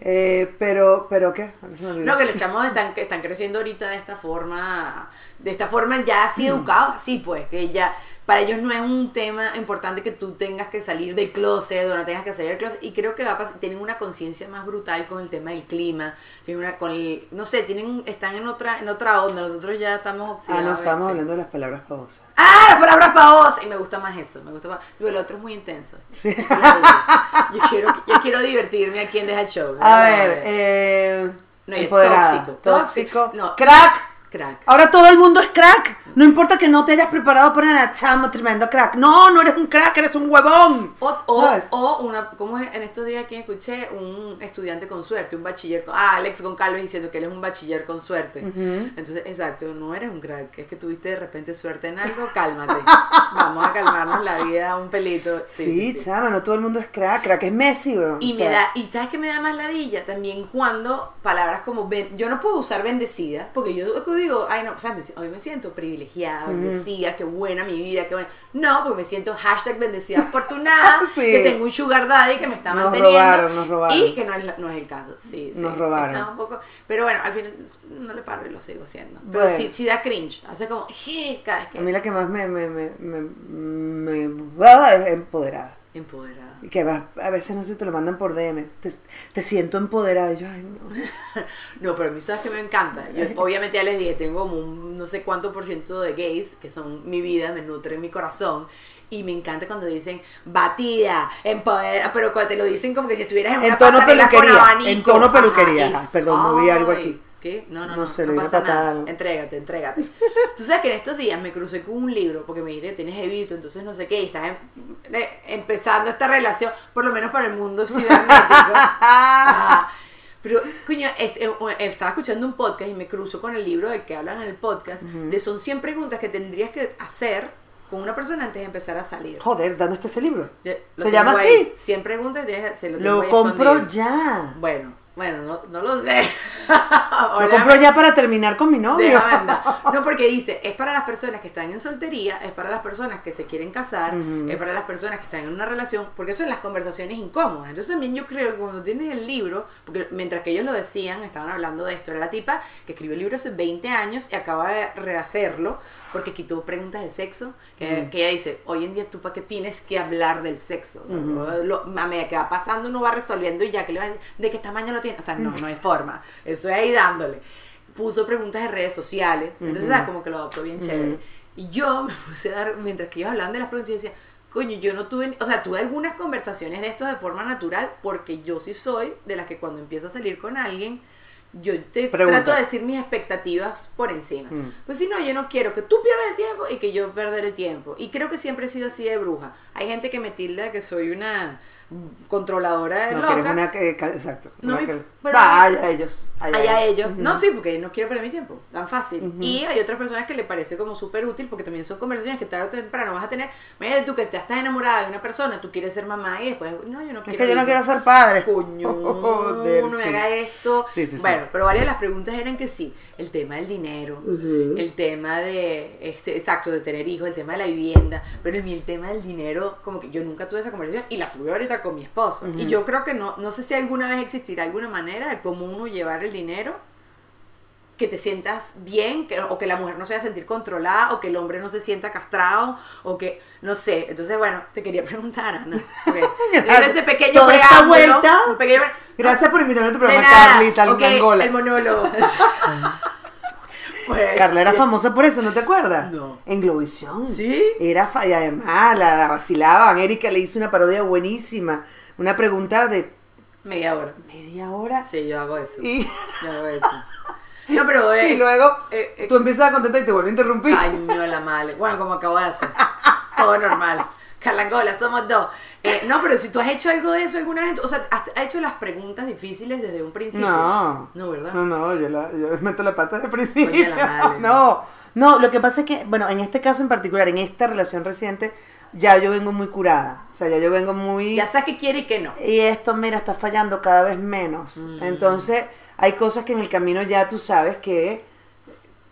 Eh, pero, pero ¿qué? No, que los chamos están, están creciendo ahorita de esta forma, de esta forma ya Mm. así educados, así pues, que ya, para ellos no es un tema importante que tú tengas que salir del closet o no tengas que salir del closet, y creo que va a pasar, tienen una conciencia más brutal con el tema del clima, tienen una, con el, no sé, tienen, están en otra, en otra onda, nosotros ya estamos Ah, oxidados. no, estábamos sí. hablando de las palabras pavosas. ¡Ah! La palabra pavosa. Y me gusta más eso. Me gusta más. Pero el otro es muy intenso. Sí. Yo quiero, yo quiero divertirme aquí en Deja Show. A ver, eh, No, es empoderada, tóxico. tóxico, No. crack. Crack. Ahora todo el mundo es crack. No importa que no te hayas preparado para nada, chamo, tremendo crack. No, no eres un crack, eres un huevón. O, o, o una, ¿cómo es? En estos días aquí escuché un estudiante con suerte, un bachiller con, ah, Alex Goncalves diciendo que él es un bachiller con suerte. Entonces, exacto, no eres un crack, es que tuviste de repente suerte en algo, cálmate. Vamos a calmarnos la vida un pelito. Sí, Sí, sí, sí. chama, no todo el mundo es crack. Crack es Messi, weón. Y O me da, y sabes que me da más ladilla también cuando palabras como ben- yo no puedo usar bendecida, porque yo digo, ay no, o sea, me- hoy me siento privilegiada, bendecida, qué buena mi vida, qué buena. No, porque me siento hashtag bendecida afortunada, Sí. que tengo un sugar daddy que me está Nos manteniendo. robaron, nos robaron. Y que no es, no es el caso, sí, sí. Nos robaron. Un poco, pero bueno, al final no le paro y lo sigo haciendo. Pero Bueno. sí, sí da cringe, hace como, "Je", cada vez que A mí la que más me, me, me, me, me- ah, es empoderada. empoderada. Y que va- a veces no sé, te lo mandan por DM. Te, te siento empoderada. Y yo, ay, no. No, pero a mí sabes que me encanta. Yo, obviamente ya les dije, tengo como un no sé cuánto por ciento de gays, que son mi vida, me nutren mi corazón. Y me encanta cuando dicen batida, empoderada, pero cuando te lo dicen como que si estuvieras en, En una tono con peluquería, abanico. en tono peluquería, ajá, perdón, moví algo aquí. ¿Qué? No, no, No no, sé, no pasa nada. algo. Entrégate, entrégate. Tú sabes que en estos días me crucé con un libro, porque me dijiste, tienes evito, entonces no sé qué, y estás em- eh, empezando esta relación, por lo menos para el mundo cibernético. Pero, coño, este, eh, eh, estaba escuchando un podcast y me cruzo con el libro del que hablan en el podcast, de son 100 preguntas que tendrías que hacer con una persona antes de empezar a salir. Joder, ¿dónde está ese libro? ¿Se llama ahí. así? 100 preguntas y se lo Lo compro escondido. ya. Bueno, bueno, no, no lo sé. Lo compro ya para terminar con mi novio. No, porque dice, es para las personas que están en soltería, es para las personas que se quieren casar, es para las personas que están en una relación, porque son las conversaciones incómodas. Entonces también yo creo que cuando tienes el libro, porque mientras que ellos lo decían, estaban hablando de esto, era la tipa que escribió el libro hace 20 años y acaba de rehacerlo porque quitó preguntas del sexo, que, que ella dice, hoy en día tú para qué tienes que hablar del sexo, o sea, lo- a medida que va pasando uno va resolviendo y ya que le va a decir, ¿de qué tamaño lo tiene? O sea, no, no hay forma, eso es ahí dándole. Puso preguntas de redes sociales, entonces, Ujú. ¿sabes? Como que lo adoptó bien chévere. Y yo me puse a dar, mientras que ellos hablaban de las preguntas, yo decía, coño, yo no tuve, o sea, tuve algunas conversaciones de esto de forma natural, porque yo sí soy de las que cuando empiezo a salir con alguien, yo te Pregunta. trato de decir mis expectativas por encima. Mm. Pues si no, yo no quiero que tú pierdas el tiempo y que yo perder el tiempo. Y creo que siempre he sido así de bruja. Hay gente que me tilda que soy una controladora de No, loca. una que, exacto. No, una que- pero- ellos. Allá ellos. Ujú. No, sí, porque no quiero perder mi tiempo. Tan fácil. Y hay otras personas que le parece como súper útil porque también son conversaciones que tarde o temprano vas a tener. Imagínate tú que te estás enamorada de una persona, tú quieres ser mamá y después, no, yo no Es quiero. que yo no quiero ser padre. Coño, Joder, no me haga esto. Sí, sí, sí. bueno, pero varias de las preguntas eran que sí, el tema del dinero, el tema de, este, exacto, de tener hijos, el tema de la vivienda, pero el, el tema del dinero, como que yo nunca tuve esa conversación y la tuve ahorita con mi esposo. Ujú. Y yo creo que no, no sé si alguna vez existirá alguna manera de cómo uno llevar el dinero que te sientas bien, que, o que la mujer no se vaya a sentir controlada, o que el hombre no se sienta castrado, o que, no sé. Entonces, bueno, te quería preguntar, Ana. este pequeño Toda esta vuelta. pequeño- Gracias por invitarme a tu programa. Carlita, Ok, en Angola. el monólogo. Pues, Carla era famosa por eso, ¿no te acuerdas? No. En Globovisión. ¿Sí? Era fa- y además la vacilaban. Erika le hizo una parodia buenísima. Una pregunta de Media hora. media hora. Sí, yo hago eso. Y, Yo hago eso. No, pero... eh, y luego eh, eh, tú empiezas a contestar y te vuelve a interrumpir. Ay, no, la madre. Bueno, como acabo de hacer. Todo normal. Carlangola, somos dos. Eh, no, pero si tú has hecho algo de eso alguna vez, o sea, has, has hecho las preguntas difíciles desde un principio. No. No, ¿verdad? No, no, yo, la, yo meto la pata desde el principio. Coño de la madre. No, no, lo que pasa es que, bueno, en este caso en particular, en esta relación reciente, ya yo vengo muy curada. O sea, ya yo vengo muy... Ya sabes qué quiere y qué no. Y esto, mira, está fallando cada vez menos. Mm. Entonces, hay cosas que en el camino ya tú sabes que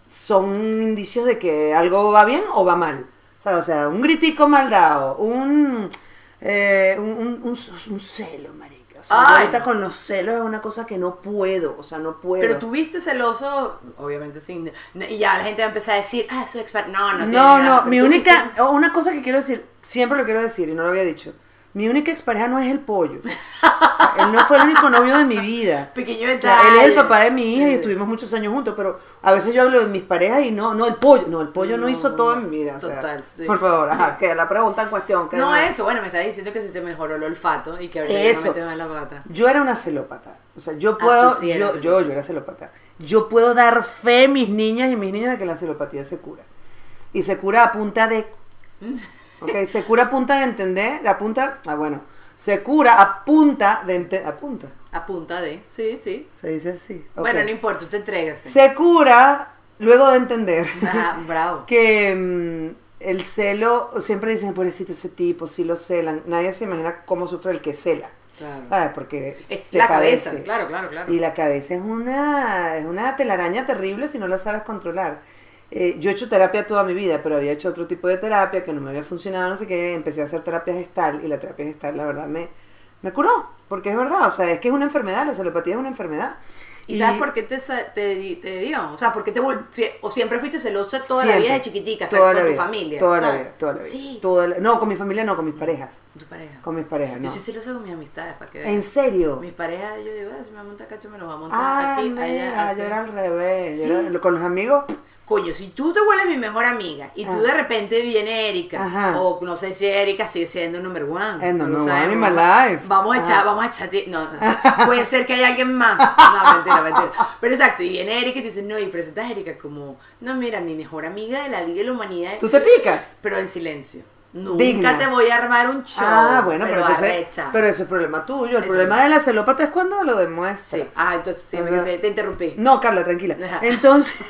son indicios de que algo va bien o va mal. ¿Sabes? O sea, un gritico mal dado, un, eh, un, un, un- un celo, marica. O sea, Ay, ahorita no. con los celos es una cosa que no puedo, o sea, no puedo. Pero tuviste celoso, obviamente sin. Y ya la gente va a empezar a decir, ah, soy experto. No, no, No, nada, no, pero mi única, una cosa que quiero decir, siempre lo quiero decir y no lo había dicho. Mi única expareja no es el pollo. O sea, él no fue el único novio de mi vida. Pequeño O sea, él es el detalle. papá de mi hija y estuvimos muchos años juntos, pero a veces yo hablo de mis parejas y no, no el pollo. No, el pollo no, No, hizo todo en mi vida. O sea, total, sí. Por favor, ajá, que la pregunta en cuestión. que No, era- eso, bueno, me está diciendo que se te mejoró el olfato y que ahorita Eso. no metes más la pata. Yo era una celópata. O sea, yo Ah, puedo, sí yo, celópata. yo, yo era celópata. Yo puedo dar fe, mis niñas y mis niños, de que la celopatía se cura. Y se cura a punta de. Ok, se cura a punta de entender. A punta. Ah, bueno. Se cura a punta de entender. A punta. A punta de. Sí, sí. Se dice así. ok. Bueno, no importa, tú te entregas. Se cura luego de entender Ajá, bravo. que mm, el celo. Siempre dicen, pobrecito ese tipo, si lo celan. Nadie se imagina cómo sufre el que cela. Claro. ¿Sabes? Porque Es se la padece. cabeza, claro, claro, claro. Y la cabeza es una, es una telaraña terrible si no la sabes controlar. Eh, yo he hecho terapia toda mi vida, pero había hecho otro tipo de terapia que no me había funcionado, no sé qué. Empecé a hacer terapia gestal y la terapia gestal, la verdad, me, me curó. Porque es verdad, o sea, es que es una enfermedad, la celopatía es una enfermedad. ¿Y sabes por qué te, te, te dio? O sea, ¿por qué te o siempre fuiste celosa toda la vida de chiquitica, Toda con la tu vida, familia? Toda la vida, toda la vida. Sí, toda la- no, con mi familia no, con mis parejas. tu pareja. Con mis parejas, no. Yo soy celosa con mis amistades, para que ¿En vean. serio? Mis parejas, yo digo, ah, si me monta cacho, me lo va a montar Ah, aquí, mira, allá, así. yo era al revés. yo era- con los amigos, Coño, si tú te vuelves mi mejor amiga y tú Ah. de repente viene Erika, o no sé si Erika sigue siendo number one. Eh, no one sabemos. in my life. Vamos a echar, vamos a echar. No, no. puede ser que haya alguien más. No, mentira, mentira. Pero exacto, y viene Erika y tú dices, no, y presentas a Erika como, no, mira, mi mejor amiga de la vida y la humanidad. ¿Tú te picas? Pero en silencio. Nunca Digna. te voy a armar un show. ah, bueno, pero, entonces, pero eso es problema tuyo. El Eso problema es. de la celópata es cuando lo demuestra. Sí. Ah, entonces sí, te, te interrumpí. No, Carla, tranquila. Ajá. Entonces.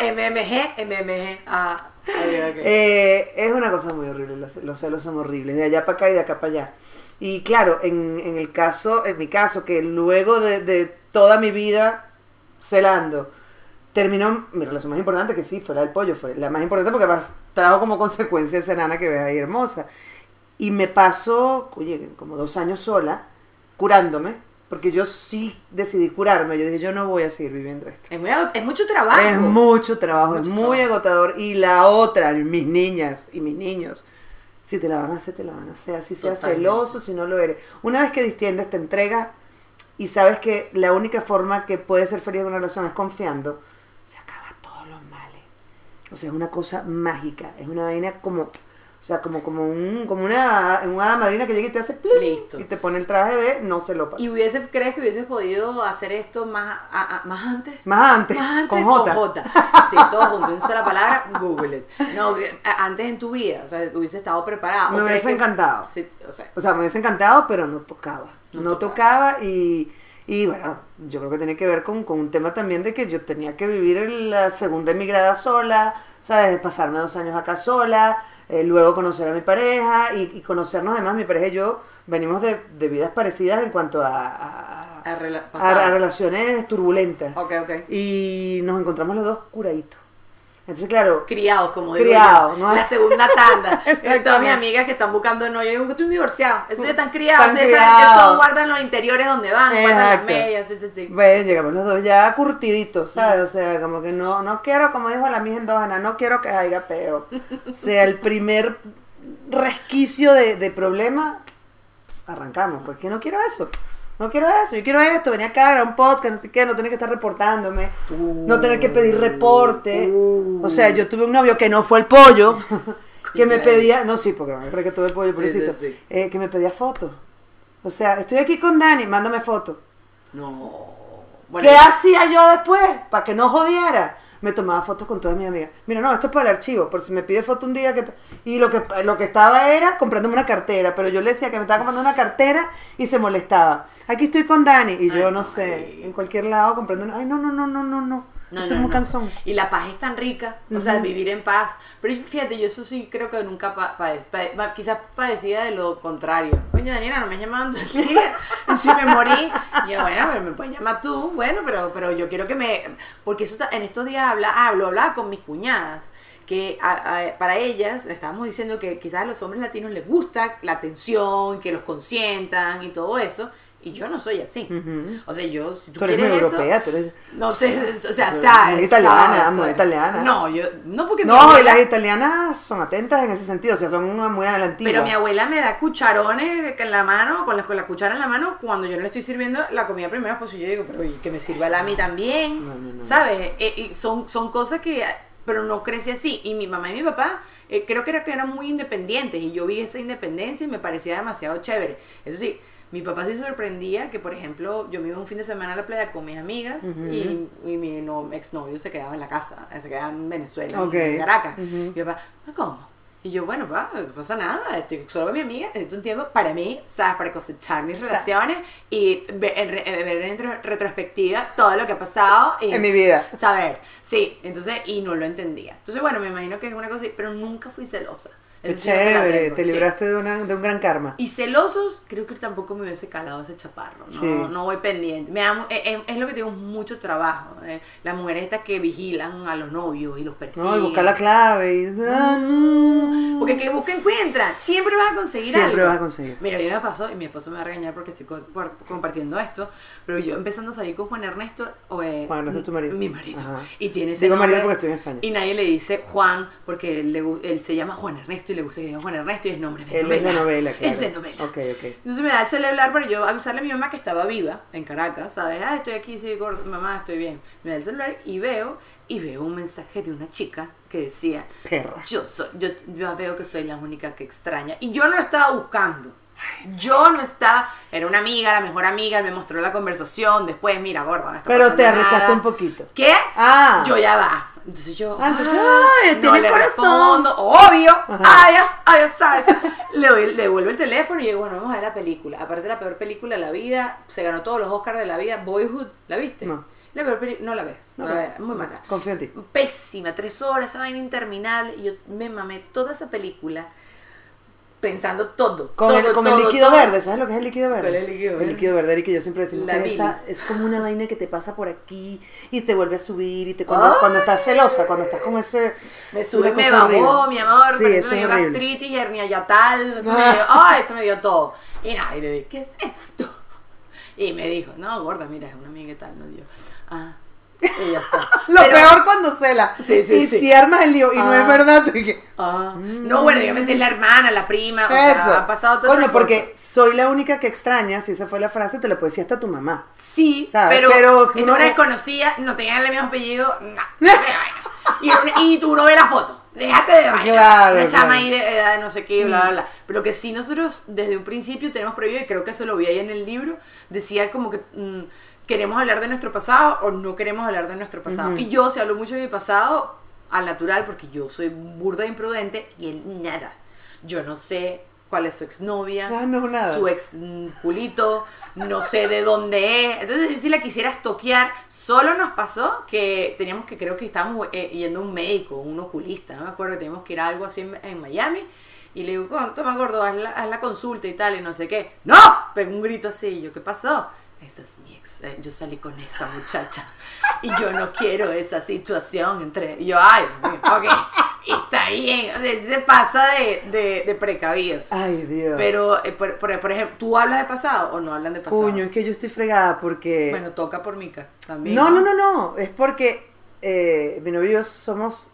MMG, MMG. Ah, eh, es una cosa muy horrible. Los, los celos son horribles. De allá para acá y de acá para allá. Y claro, en, en el caso, en mi caso, que luego de, de toda mi vida celando, terminó mi relación más importante, que sí, fue la del pollo, fue la más importante porque además trajo como consecuencia esa nana que ves ahí hermosa. Y me pasó, oye, como dos años sola, curándome, porque yo sí decidí curarme. Yo dije, yo no voy a seguir viviendo esto. es, muy, es mucho trabajo. Es mucho trabajo, Mucho es muy trabajo. agotador. Y la otra, mis niñas y mis niños, si te la van a hacer, te la van a hacer. Así Totalmente. celoso, si no lo eres. Una vez que distiendes, te entregas y sabes que la única forma que puedes ser feliz en una relación es confiando, se acaba. O sea, es una cosa mágica. Es una vaina como. O sea, como, como, un, como una, una madrina que llega y te hace plim, Listo. y te pone el traje de no se lo ¿Y hubiese, crees que hubieses podido hacer esto más, a- a- más antes? Más antes, Más antes con J. Sí, todo junto, una sola palabra, Google it. No, antes en tu vida, o sea, hubiese estado preparado. Me ¿O crees hubiese que- encantado. Sí, o sea, O sea, me hubiese encantado, pero no tocaba. No No, tocaba. tocaba, y, y bueno, yo creo que tiene que ver con, con un tema también de que yo tenía que vivir en la segunda emigrada sola, ¿sabes? Pasarme dos años acá sola, eh, luego conocer a mi pareja y, y conocernos además, mi pareja y yo venimos de, de vidas parecidas en cuanto a, a, a rela- a- pasar. a relaciones turbulentas. Ok, ok. Y nos encontramos los dos curaditos. Entonces, claro, Criados, como digo Criados. ¿no? La segunda tanda. Todas mis amigas que están buscando novio, yo digo, estoy un divorciado. Esos ya están criados. Están criados. esos guardan los interiores donde van, guardan las medias. Sí, sí, sí. Bueno, llegamos los dos ya curtiditos, ¿sabes? O sea, como que no, no quiero, como dijo la mija endógena, no quiero que haya peo. O sea, el primer resquicio de, de problema, arrancamos, porque no quiero eso. No quiero eso, yo quiero esto, venía acá, era un podcast, no sé qué, no tener que estar reportándome, no tener que pedir reporte. O sea, yo tuve un novio que no fue el pollo, que me pedía, no, sí, porque me que tuve el pollo, Sí, pobrecito, sí, sí. eh, que me pedía fotos. O sea, estoy aquí con Dani, mándame fotos. No. Bueno, ¿Qué hacía yo después? Para que no jodiera. Me tomaba fotos con todas mis amigas. Mira, no, esto es para el archivo, por si me pide foto un día. que Y lo que, lo que estaba era comprándome una cartera, pero yo le decía que me estaba comprando una cartera y se molestaba. Aquí estoy con Dani. Y yo Ay, no sé, ay. en cualquier lado comprando una... Ay, no, no, no, no, no, no. No, Eso no, es muy no. cansón. Y la paz es tan rica, o sea, Ujú. vivir en paz. Pero fíjate, yo eso sí creo que nunca pa- quizás padecía de lo contrario. Coño, Daniela, no me llamaban. Y si me morí, yo, bueno, pero me puedes llamar tú, bueno, pero, pero yo quiero que me... Porque eso en estos días habla, hablo, hablaba con mis cuñadas que a- a- para ellas estábamos diciendo que quizás a los hombres latinos les gusta la atención, que los consientan y todo eso, y yo no soy así. O sea, yo, si tú, Tú eres muy quieres eso, europea, tú eres... no sé, o sea, sabes. italiana, sabes, muy sabes. italiana. No, yo, no porque mi No, y abuela, las italianas son atentas en ese sentido, o sea, son muy a la antigua. pero mi abuela me da cucharones en la mano, con la, con la cuchara en la mano, cuando yo no le estoy sirviendo la comida primero, pues yo digo, pero oye, que me sirva la a mí también, No, no, no. ¿sabes? Eh, y son, son cosas que, pero no crece así. Y mi mamá y mi papá, eh, creo que, era, que eran muy independientes, y yo vi esa independencia y me parecía demasiado chévere. Eso sí, mi papá se sorprendía que, por ejemplo, yo me iba un fin de semana a la playa con mis amigas Ujú. y, y mi no, exnovio se quedaba en la casa, se quedaba en Venezuela, Ok. en Caracas. Ujú. Y mi papá, "¿Ah, ¿cómo? Y yo, bueno, pa, no pasa nada, estoy solo con mi amiga, necesito un tiempo para mí, ¿sabes? Para cosechar mis relaciones y ver en, re- eh, ver en retro- retrospectiva todo lo que ha pasado. Y En mi vida. Saber, sí, entonces, y no lo entendía. Entonces, bueno, me imagino que es una cosa así, pero nunca fui celosa. Qué la chévere, tengo, te sí. libraste de, una, de un gran karma. Y celosos, creo que tampoco me hubiese calado ese chaparro. No, Sí. no voy pendiente. Me da eh, eh, es, lo que tengo mucho trabajo. eh. Las mujeres estas que vigilan a los novios y los persiguen. No, y buscar la clave y... ah, no. Porque que busca encuentra. Siempre vas a conseguir Siempre algo. vas a conseguir. Mira, yo me pasó, y mi esposo me va a regañar porque estoy co- compartiendo esto, pero yo empezando a salir con Juan Ernesto, o, eh, Juan Ernesto es tu marido. Mi marido. Ajá. Y tiene ese Digo marido porque estoy en España. Y nadie le dice Juan, porque él, se llama Juan Ernesto le gusta que diga Juan Ernesto y es nombre de Él novela. es de novela, claro. Es de novela. Ok, ok. Entonces me da el celular para yo avisarle a mi mamá que estaba viva en Caracas, ¿sabes? Ah, estoy aquí, sí, gordo, mamá, estoy bien. Me da el celular y veo, y veo un mensaje de una chica que decía, Perra. yo soy, yo, yo veo que soy la única que extraña. Y yo no lo estaba buscando. Yo no estaba, era una amiga, la mejor amiga, me mostró la conversación, después, mira, gorda, no está Pero te arrechaste un poquito. ¿Qué? Ah. Yo ya va. Entonces yo, Ah, entonces, ah, ay, no tiene le corazón. respondo, obvio, Ajá. ya, ah, sabes. le, doy- le devuelvo el teléfono y digo, bueno, vamos a ver la película. Aparte la peor película de la vida, se ganó todos los Oscars de la vida, Boyhood, ¿la viste? No. La peor peli- no la ves, no, la ves, muy mala. Confío en ti. Pésima, tres horas, esa vaina interminable. Y yo me mamé toda esa película pensando todo. Con, todo, el, con todo, el líquido todo. verde, ¿sabes lo que es el líquido verde? ¿Cuál es el líquido verde? El líquido verde, Eric, que yo siempre decimos que esa- es como una vaina que te pasa por aquí y te vuelve a subir y te cuando, Ay. cuando estás celosa, cuando estás con ese Me sube me bajó, mi amor, Sí, eso me dio horrible. gastritis, hernia yatal, eso me Ah. dio, ay, eso me dio todo. Y nada, y le dije, ¿qué es esto? Y me dijo, no, gorda, mira, es una amiga y tal, no dio. Ah, y ya está. Lo Pero- peor cuando cela. Sí, sí, y sí. si el lío y no Ah. es verdad, tú que Ah, no, bueno, yo me sé la hermana, la prima, o sea, ha pasado todo Coño, porque soy la única que extraña, si esa fue la frase, te la puede decir hasta tu mamá. Sí, ¿Sabes? pero, Pero esta uno- una desconocida, no tenían el mismo apellido, no. y, tú no ves la foto. Déjate de vaina. Claro, Una chama claro. ahí de edad de no sé qué, bla, bla, bla. Pero que sí nosotros desde un principio tenemos prohibido, y creo que eso lo vi ahí en el libro, decía como que mm, queremos hablar de nuestro pasado o no queremos hablar de nuestro pasado. Ujú. Y yo, si hablo mucho de mi pasado, al natural, porque yo soy burda e imprudente y él nada. Yo no sé cuál es su exnovia, Ah, no, su ex mm, culito, no sé de dónde es. Entonces, si la quisiera estoquear, solo nos pasó que teníamos que, creo que estábamos eh, yendo a un médico, un oculista, no me acuerdo que teníamos que ir a algo así en, en Miami. Y le digo, "Con- toma gordo, haz la, haz la consulta y tal, y no sé qué. ¡No! Pegó un grito así, y yo, ¿qué pasó? Esa es mi ex, eh, yo salí con esa muchacha. Y yo no quiero esa situación entre. Y yo, ay, ok, está bien. O sea, se pasa de, de, de precavido. Ay, Dios. Pero, eh, por, por- por ejemplo, ¿tú hablas de pasado o no hablan de pasado? Coño, es que yo estoy fregada porque... Bueno, toca por Mica también. no, no, no, no. Es porque eh, mi novio y yo somos,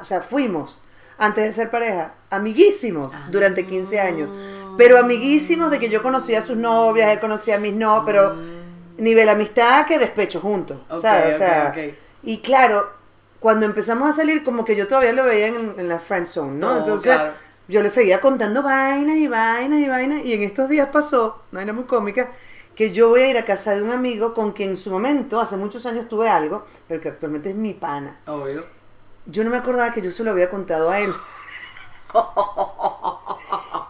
o sea, fuimos, antes de ser pareja, amiguísimos Ah. durante 15 años. Pero amiguísimos de que yo conocía a sus novias, él conocía a mis no, pero nivel amistad que despecho juntos, Mm. Ok, ¿sabes? o sea, y claro, cuando empezamos a salir, como que yo todavía lo veía en, en la friend zone, ¿no? Oh, Entonces, claro. yo le seguía contando vainas y vainas y vainas, y en estos días pasó, una vaina muy cómica, que yo voy a ir a casa de un amigo con quien en su momento, hace muchos años tuve algo, pero que actualmente es mi pana. Obvio. Yo no me acordaba que yo se lo había contado a él.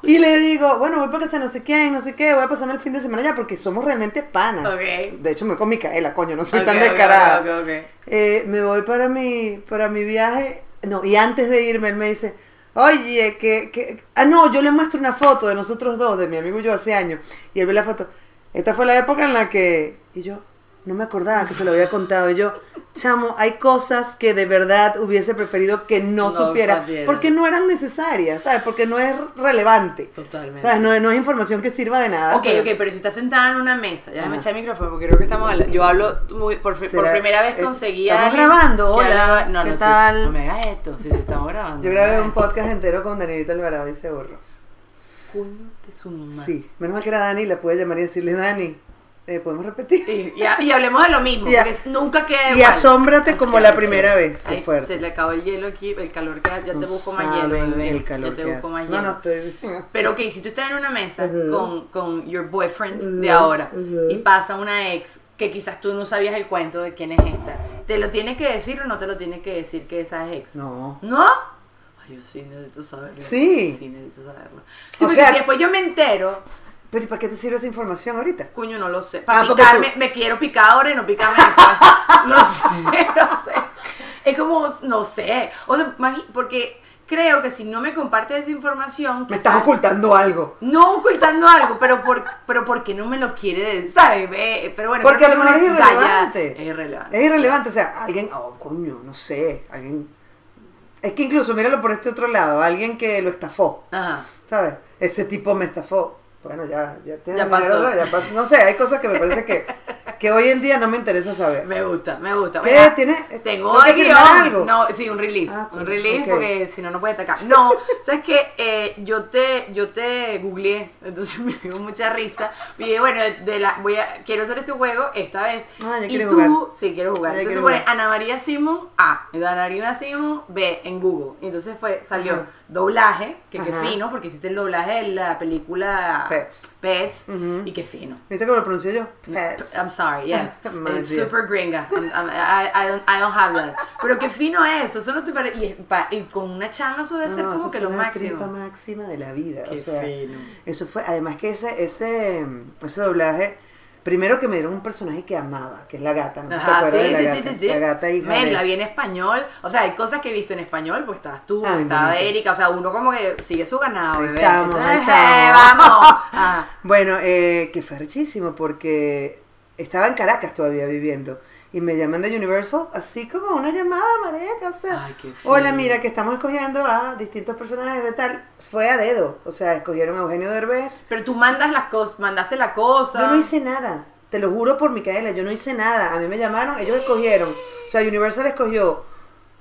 Y le digo, bueno, voy para casa no sé quién, no sé qué, voy a pasarme el fin de semana allá porque somos realmente panas. De hecho, me voy con Micaela, coño, no soy tan descarada. Eh, me voy para mi, para mi viaje. No, y antes de irme, él me dice, oye, que, que... Ah, no, yo le muestro una foto de nosotros dos, de mi amigo y yo hace años. Y él ve la foto. Esta fue la época en la que... Y yo, no me acordaba que se lo había contado. Yo, chamo, hay cosas que de verdad hubiese preferido que no, No supiera. Porque no eran necesarias, ¿sabes? Porque no es relevante. Totalmente. ¿Sabes? No, no es información que sirva de nada. Ok, pero- ok, pero si estás sentada en una mesa, ya Ajá. echar el micrófono porque creo que estamos hablando. Yo hablo muy, por, primera vez Eh, conseguí ¿estamos grabando? Hola, no, ¿qué no, sí, tal? no me hagas esto. Sí, sí, estamos grabando. Yo grabé me un podcast entero con Danielito Alvarado y se borró. Coño de su mamá. Sí, menos mal que era Dani, le puede llamar y decirle, Dani, eh, ¿podemos repetir? Y, y- y hablemos de lo mismo, Y a- porque es- nunca queda y igual. asómbrate como la primera vez, qué Ay, fuerte. Se le acabó el hielo aquí, el calor que ya te busco más hielo, bebé. el calor ya te que busco más No, hielo. no, estoy... Pero ok, si tú estás en una mesa Ujú. con, con your boyfriend de ahora y pasa una ex que quizás tú no sabías el cuento de quién es esta, ¿te lo tiene que decir o no te lo tiene que decir que esa es ex? No. ¿No? Ay, yo sí necesito saberlo. Sí. Sí, necesito saberlo. Sí, O porque sea- si después yo me entero, Pero ¿y para qué te sirve esa información ahorita? coño, no lo sé. Para Ah, porque picarme, tú- me quiero picar ahora y no picarme después. no sé, no sé. Es como, no sé. O sea, porque creo que si no me compartes esa información... Me estás ocultando algo. No ocultando algo, pero por, pero porque no me lo quiere decir, ¿sabes? Pero bueno, Porque a lo mejor es irrelevante. Es irrelevante. Es irrelevante, o sea, alguien, oh, coño, no sé, alguien... Es que incluso, míralo por este otro lado, alguien que lo estafó, Ajá. ¿sabes? Ese tipo me estafó. Bueno, ya, ya tiene Ya dinero, pasó. ya pasó. No sé, hay cosas que me parece que, que hoy en día no me interesa saber. Me gusta, me gusta. ¿Qué? Mira, ¿Tienes- Tengo que algo? No, sí, un release. Ah, un release porque si no, no puede atacar. No, ¿sabes qué? Eh, yo te yo te googleé, entonces me dio mucha risa. Y dije, bueno, de la, voy a, quiero hacer este juego esta vez. Ah, ya y tú, jugar. sí, quiero jugar. Ya Entonces quiero pones. Ana María Simón A, Ana María Simón B en Google. Y entonces fue, salió. Doblaje, que qué fino, porque hiciste el doblaje de la película Pets. Pets Ujú. y qué fino. ¿Viste cómo lo pronuncio yo? Pets. I'm sorry, yes. It's super gringa. I'm- I'm- I, I don't, I don't have that. Pero qué fino es, eso no te parece. Y, y con una chama eso debe ser No, como que lo la máximo. máxima de la vida. Qué o sea, fino. Eso fue, además que ese, ese, ese doblaje, primero que me dieron un personaje que amaba, que es la gata, ¿no? Ajá, sí, de la sí, gata? sí, sí, sí. La gata hija Men, la vi en español. O sea, hay cosas que he visto en español, pues estabas tú, Ay, estaba bonito. Erika. O sea, uno como que sigue su ganado, bebé. estamos, Eso ahí es, estamos. eh, vamos. Ah, Bueno, eh, que fue rechísimo porque estaba en Caracas todavía viviendo. Y me llaman de Universal, así como una llamada, mareca, o sea, Ay, qué fino. hola, mira, que estamos escogiendo a distintos personajes de tal. Fue a dedo, o sea, escogieron a Eugenio Derbez. Pero tú mandas las cosas, mandaste la cosa. Yo no hice nada, te lo juro por Micaela, yo no hice nada. A mí me llamaron, ellos escogieron. O sea, Universal escogió.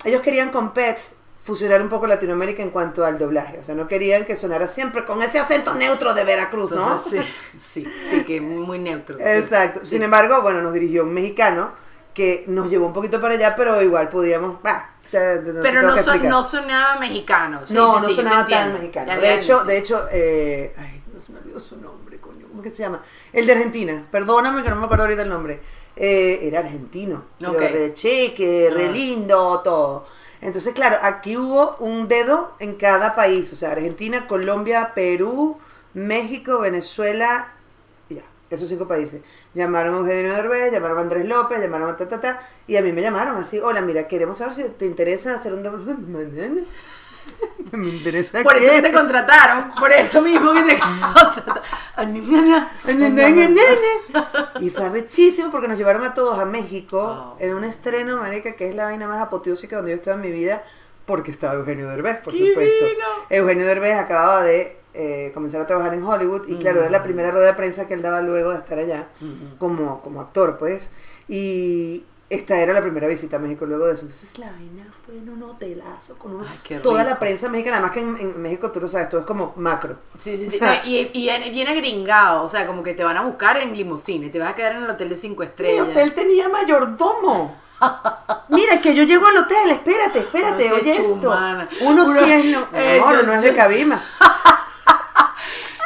Ellos querían con Pets fusionar un poco Latinoamérica en cuanto al doblaje. O sea, no querían que sonara siempre con ese acento neutro de Veracruz, ¿no? Entonces, sí, sí, sí, que muy neutro. Exacto. Sí. Sin embargo, bueno, nos dirigió un mexicano que nos llevó un poquito para allá, pero igual podíamos. bah, te- te- te Pero no, son- no sonaba mexicano. Sí, no, sí, no sí, sonaba tan mexicano. De hecho, de hecho, eh, ay, no se me olvidó su nombre, coño. ¿Cómo que se llama? El de Argentina. Perdóname que no me acuerdo ahorita el nombre. Eh, era argentino. Pero Ok. re cheque, re Ah. lindo, todo. Entonces, claro, aquí hubo un dedo en cada país. O sea, Argentina, Colombia, Perú, México, Venezuela esos cinco países. Llamaron a Eugenio Derbez, llamaron a Andrés López, llamaron a ta, ta, ta, y a mí me llamaron así, hola, mira, queremos saber si te interesa hacer un doble... me interesa Por eso que te contrataron, por eso mismo que te contrataron. Y fue rechísimo porque nos llevaron a todos a México Wow. en un estreno, marica, que es la vaina más apoteósica donde yo estaba en mi vida, porque estaba Eugenio Derbez, por ¡Qué supuesto. Eugenio Derbez acababa de eh, comenzar a trabajar en Hollywood y claro, era la primera rueda de prensa que él daba luego de estar allá como, como actor, pues. Y esta era la primera visita a México luego de eso. Entonces la vaina fue en un hotelazo con un- Ay, toda la prensa mexicana, además que en, en México tú lo sabes, todo es como macro. Sí, sí, sí. No, y, y viene- gringado, o sea, como que te van a buscar en limusina y te vas a quedar en el hotel de cinco Mi estrellas. hotel tenía mayordomo. Mira, que yo llego al hotel, espérate, espérate, No oye esto. chumana. Uno, Uno- sí es, no, Eh, amor, yo- no es de cabima.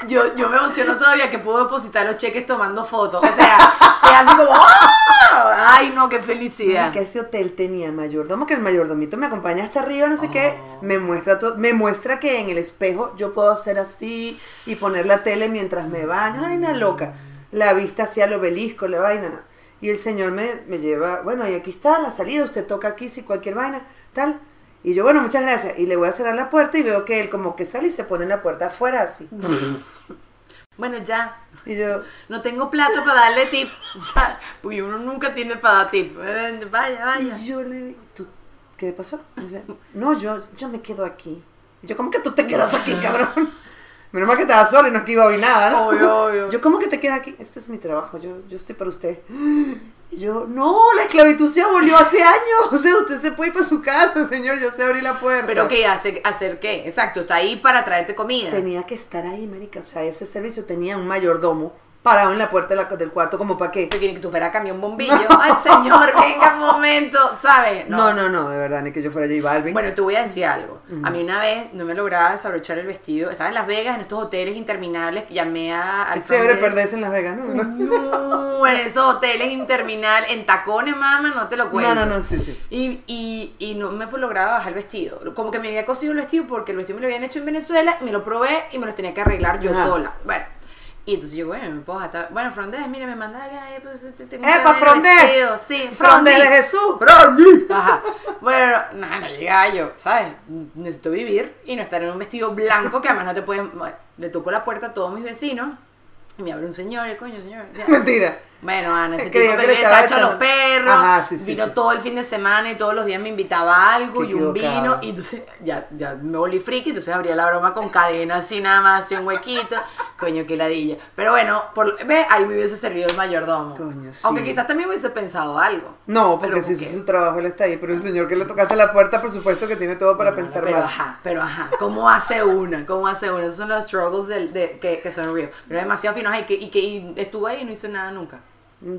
Yo, yo me emociono todavía que puedo depositar los cheques tomando fotos. O sea, es así como ¡ah! ¡Ay, no, qué felicidad! Que este hotel tenía mayordomo, que el mayordomito me acompaña hasta arriba, no sé Oh. qué, me muestra todo, me muestra que en el espejo yo puedo hacer así y poner la tele mientras me baño, una vaina loca. La vista hacia el obelisco, la vaina, no. Y el señor me, me lleva, bueno, y aquí está la salida, usted toca aquí si cualquier vaina, tal. Y yo, bueno, muchas gracias. Y le voy a cerrar la puerta y veo que él como que sale y se pone en la puerta afuera así. Bueno, ya. Y yo, No tengo plata para darle tip. O sea, porque uno nunca tiene para dar tip. Eh, Vaya, vaya. Y yo le ¿tú qué pasó? Dice, no, yo, yo me quedo aquí. Y yo, ¿cómo que tú te quedas aquí, cabrón? Menos mal que estaba sola y no es que iba a oír nada, ¿no? Obvio, obvio. Yo, ¿cómo que te quedas aquí? Este es mi trabajo, yo, yo estoy para usted. Y yo, no, la esclavitud se abolió hace años. O sea, usted se puede ir para su casa, señor, yo sé abrir la puerta. ¿Pero qué? ¿Hacer, ¿Hacer qué? Exacto, está ahí para traerte comida. Tenía que estar ahí, marica. O sea, ese servicio tenía un mayordomo parado en la puerta de la- del cuarto como para qué. Quieren que tú fueras a cambiar un bombillo. Ay, señor, venga un momento, ¿sabes? No, no, no, de verdad, ni que yo fuera J Balvin. Bueno, te voy a decir algo. A mí una vez no me lograba desabrochar el vestido. Estaba en Las Vegas, en estos hoteles interminables. Llamé a. al chévere perderse en Las Vegas, ¿no? No, No, en esos hoteles interminables, en tacones, mamá, no te lo cuento. no, no, sí, sí. Y, y, y no me lograba bajar el vestido. Como que me había cosido el vestido porque el vestido me lo habían hecho en Venezuela, me lo probé y me lo tenía que arreglar yo Ajá. sola. Bueno. Y entonces yo, bueno, me puedo hasta. Bueno, Frondes, mire, me manda. ay, pues, te- tengo que ¡Epa, ver el Frondes! Sí, Frondes de Frondes. Jesús. Ajá. Bueno, nada, no llegaba yo, ¿sabes? Necesito vivir y no estar en un vestido blanco que además no te pueden. bueno, le toco la puerta a todos mis vecinos y me abre un señor, y coño, señor. ya. Mentira. Bueno, Ana, ese Creyó tipo que le estaba tacho a los perros, Ajá, sí, sí, vino sí. todo el fin de semana y todos los días me invitaba a algo Qué y un equivocado. vino y entonces ya, ya me volví friki, entonces abría la broma con cadena así nada más, así un huequito, coño, qué ladilla. Pero bueno, por, ve, ahí me hubiese servido el mayordomo. Coño. Aunque quizás también hubiese pensado algo. No, porque Pero si ese es su trabajo, él está ahí. Pero el señor que le tocaste la puerta, por supuesto que tiene todo para pensar pero mal. ajá, pero ajá, ¿cómo hace una? ¿Cómo hace una? Esos son los struggles del- de, que, que son real. Pero demasiado finos y que, y que y estuvo ahí y no hizo nada nunca.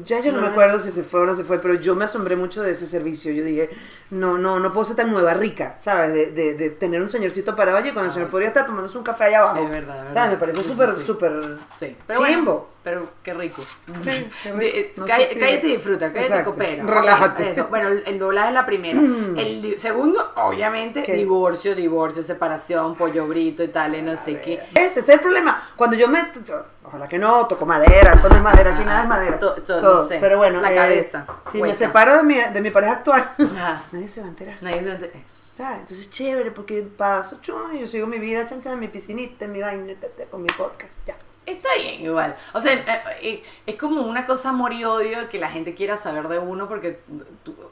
Ya yo no, No, me acuerdo si se fue o no se fue, pero yo me asombré mucho de ese servicio. Yo dije, no, no, no puedo ser tan nueva rica, ¿sabes? De, de, de tener un señorcito parado allí cuando el Ah, señor podría estar tomándose un café allá abajo. Es verdad, es verdad. ¿Sabes? Me parece súper, sí, sí. súper Sí, pero bueno. Pero qué rico. Sí, qué rico. De- No cállate, sé si- cállate y disfruta, cállate Exacto. y coopera. Relájate. Eso. Bueno, el, el doblaje es la primera. El di- segundo, obviamente, ¿Qué? divorcio, divorcio, separación, pollo brito y tal, y no sé qué. Ese es el problema. Cuando yo me. yo- ojalá que no, toco madera, todo es madera, aquí nada es madera. To- todo, sí. Pero bueno, La eh, cabeza, si me separo de mi, de mi pareja actual, Ajá. nadie se va a enterar. Nadie se ente- eso. ¿Sabes? Entonces chévere, porque paso, chun, y yo sigo mi vida, chan, chan, en mi piscinita, en mi vaina, con mi podcast, ya. Está bien, igual. O sea, eh, eh, es como una cosa amor y odio que la gente quiera saber de uno porque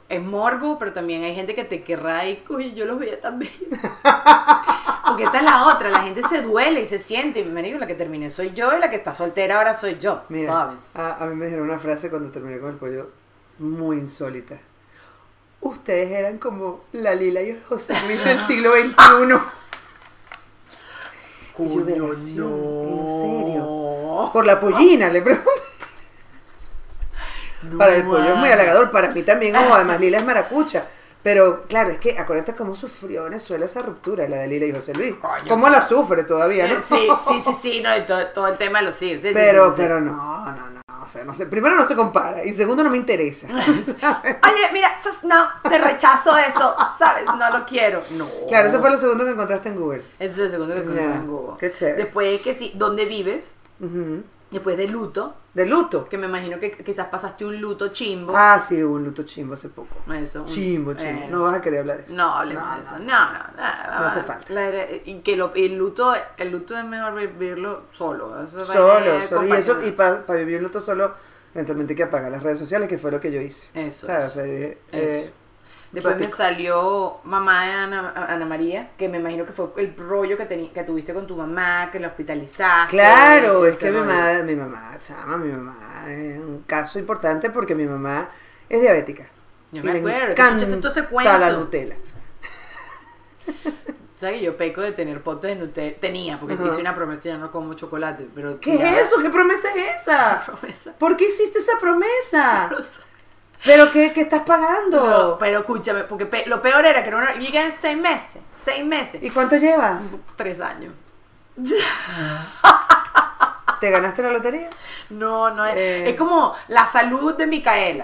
es morbo, pero también hay gente que te querrá y, uy, yo los veía tan bellos. Porque esa es la otra, la gente se duele y se siente. Y me digo, la que terminé soy yo y la que está soltera ahora soy yo, Mira, ¿sabes? A, a mí me dijeron una frase cuando terminé con el pollo muy insólita. Ustedes eran como la Lila y el José Luis del siglo XXI. Y yo, "Velación, no. ¿en serio? Por la pollina, le pregunto. No, Para el pollo es muy halagador, para mí también, ojo, además Lila es maracucha. Pero claro, es que acuérdate cómo sufrió Venezuela esa ruptura, la de Lila y José Luis. Coño. ¿Cómo la sufre todavía, no? Sí, sí, sí, sí, no, y todo, todo el tema de los hijos. sí, sí, Pero, sí, sí. pero no, no, no. O sea, no sé. Primero no se compara y segundo no me interesa. ¿sabes? Oye, mira, sos- no, te rechazo eso, ¿sabes? No lo quiero. No. Claro, eso fue lo segundo que encontraste en Google. Ese es el segundo que encontré Ya, en Google. qué chévere. Después que sí, ¿dónde vives? Ujú. Después de luto, De luto. que me imagino que quizás pasaste un luto chimbo. Ah, sí, hubo un luto chimbo hace poco. Eso. un- Chimbo, chimbo. eh, No vas a querer hablar de eso. No, hablemos No, de eso. no. No, no, no. Hace falta. La- y que lo, y el luto, el luto es mejor vivirlo solo. Eso es Solo, solo. Y eso, y para vivir un luto solo, eventualmente hay que apagar las redes sociales, que fue lo que yo hice. Eso ¿Sabes? es. O sea, dije, Eso. Después me salió mamá de Ana, Ana María, que me imagino que fue el rollo que, teni- que tuviste con tu mamá, que la hospitalizaste. Claro, es que mi mamá, mi mamá, chama, mi mamá es un caso importante porque mi mamá es diabética. Yo me acuerdo, que todo ese cuento. la Nutella. ¿Sabes que yo peco de tener potes de Nutella? Tenía, porque Ajá. hice una promesa, ya no como chocolate, pero... ¿Qué es eso? ¿Qué promesa es esa? promesa. ¿Por qué hiciste esa promesa? No sé. ¿Pero qué, qué estás pagando? No, pero escúchame, porque pe- lo peor era que una, llegué en seis meses, seis meses, ¿Y cuánto llevas? tres años. ¿Te ganaste la lotería? No, no es. Eh. Es como la salud de Micaela.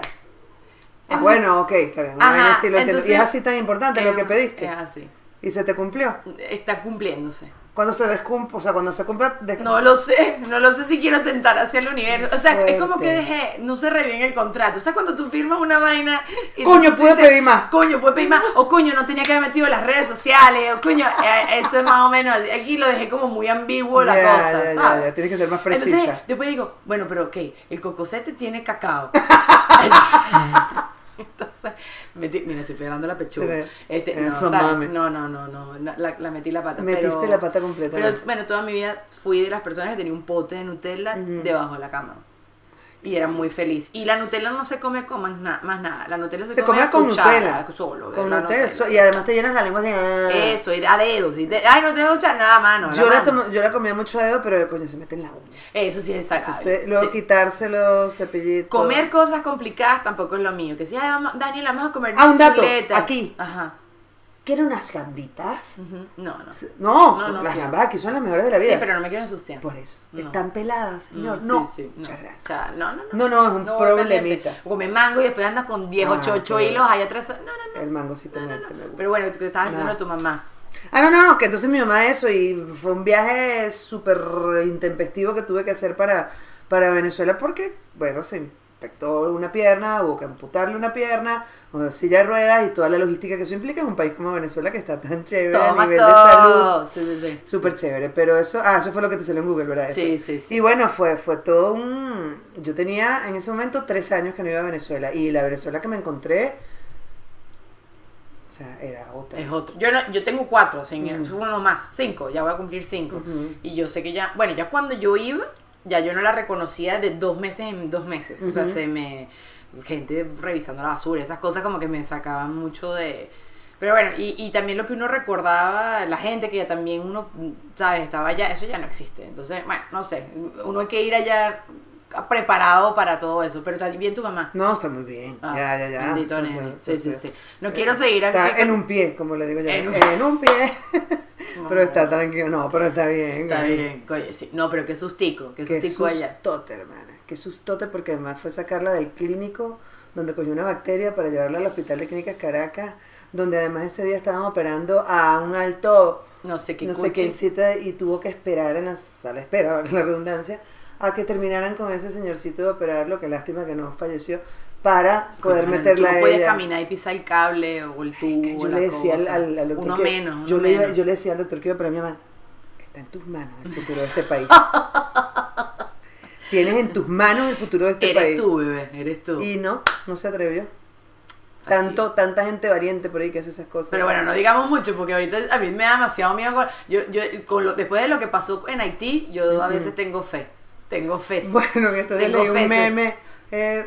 Ah, bueno, ok, está bien. Una Ajá, vaina así lo entiendo. entonces, y es así tan importante lo Eh, que pediste. Es así. ¿Y se te cumplió? Está cumpliéndose. Cuando se descumple, o sea, cuando se cumpla... de- No lo sé, no lo sé si quiero tentar hacia el universo. O sea, es como que dejé, no cerré bien el contrato. O sea, cuando tú firmas una vaina. y Coño, pude pedir más. Coño, pude pedir más. O coño, no tenía que haber metido las redes sociales. O coño, eh, esto es más o menos. Aquí lo dejé como muy ambiguo la Ya, cosa, ya, ya, ¿sabes? ya, tienes que ser más precisa. Entonces, después digo, bueno, pero ok, el cocosete tiene cacao. Entonces, metí, mira, estoy pegando la pechuga. Este, no, eso, ¿sabes? no, no, no, no, no, la, la metí la pata. Metiste pero- la pata completamente. Pero bueno, toda mi vida fui de las personas que tenía un pote de Nutella debajo de la cama. Y era muy feliz. Y la Nutella no se come con más, na- más nada. La Nutella se, Se come con Nutella. Solo. Con la Nutella. so- Y además te llenas la lengua así. ah. Eso, y a dedos. y te- ay, no tengo echar nada a mano. Yo la, mano. tomo- yo la comía mucho a dedo, pero coño, se mete en la uña. Eso sí es desagradable. Luego Sí. quitárselo, cepillito. Comer cosas complicadas tampoco es lo mío. Que si, ay, vamos, Daniel, vamos a comer Ah, un dato, aquí. Ajá. ¿Quieren unas gambitas? No, no. No, No, no, las quiero. gambas aquí son las mejores de la vida. Sí, pero no me quiero ensuciar. Por eso. No. Están peladas, señor. Mm, no. sí, sí, no. Muchas gracias. O sea, no, no, no. No, no, es un No, problemita. Come mango y después andas con 10 o Ah, 8 qué hilos ahí atrás. No, no, no. El mango sí te no, no, no. me gusta. Pero bueno, tú estabas diciendo de tu mamá. Ah, no, no, no, que entonces mi mamá eso y fue un viaje súper intempestivo que tuve que hacer para, para Venezuela porque, bueno, se afectó una pierna, hubo que amputarle una pierna, o silla de ruedas y toda la logística que eso implica en un país como Venezuela que está tan chévere a nivel todo. de salud. Sí, sí, sí. Súper chévere, pero eso, ah, eso fue lo que te salió en Google, ¿verdad? Eso. Sí, sí, sí. Y bueno, fue, fue todo un... Yo tenía en ese momento tres años que no iba a Venezuela y la Venezuela que me encontré, o sea, era otra. Es otro. Yo, no, yo tengo cuatro, sin, Mm. es uno más, cinco, ya voy a cumplir cinco. Y yo sé que ya, bueno, ya cuando yo iba, ya yo no la reconocía de dos meses en dos meses. O sea, se me. Gente revisando la basura, esas cosas como que me sacaban mucho de. Pero bueno, y, y también lo que uno recordaba, la gente que ya también uno, ¿sabes? Estaba allá, eso ya no existe. Entonces, bueno, no sé, uno hay que ir allá preparado para todo eso. Pero está bien tu mamá. No, está muy bien. Ah, ya, ya, ya. Bendito Entonces. Sí, sí, sí. No quiero seguir aquí. Está en un pie, como le digo yo. En En un- un, pie. No. pero está tranquilo. No, pero está bien. Está bien, oye, sí. No, pero qué sustico, qué Qué sustico allá. sustote, hermana. Qué sustote porque además fue sacarla del clínico donde cogió una bacteria para llevarla al hospital de clínicas Caracas, donde además ese día estaban operando a un alto No sé qué no sé qué cita y tuvo que esperar en la sala de espera, la redundancia, a que terminaran con ese señorcito de operarlo, que lástima que no falleció, para poder Coño, meterla tú no podías ella. caminar y pisar el cable o el tubo. Que yo le decía al, al- al doctor Uno que menos, uno yo, le menos. yo le decía al doctor que iba para mi mamá, está en tus manos el futuro de este país. Tienes en tus manos el futuro de este Eres país. tú, bebé, eres tú. Y no, no se atrevió. Tanto, tanta gente valiente por ahí que hace esas cosas. Pero bueno, no digamos mucho porque ahorita a mí me da demasiado miedo. Con, yo, yo, con lo, después de lo que pasó en Haití, yo a veces tengo fe. Tengo fe. Bueno, que entonces Tengo leí un feces. meme. eh,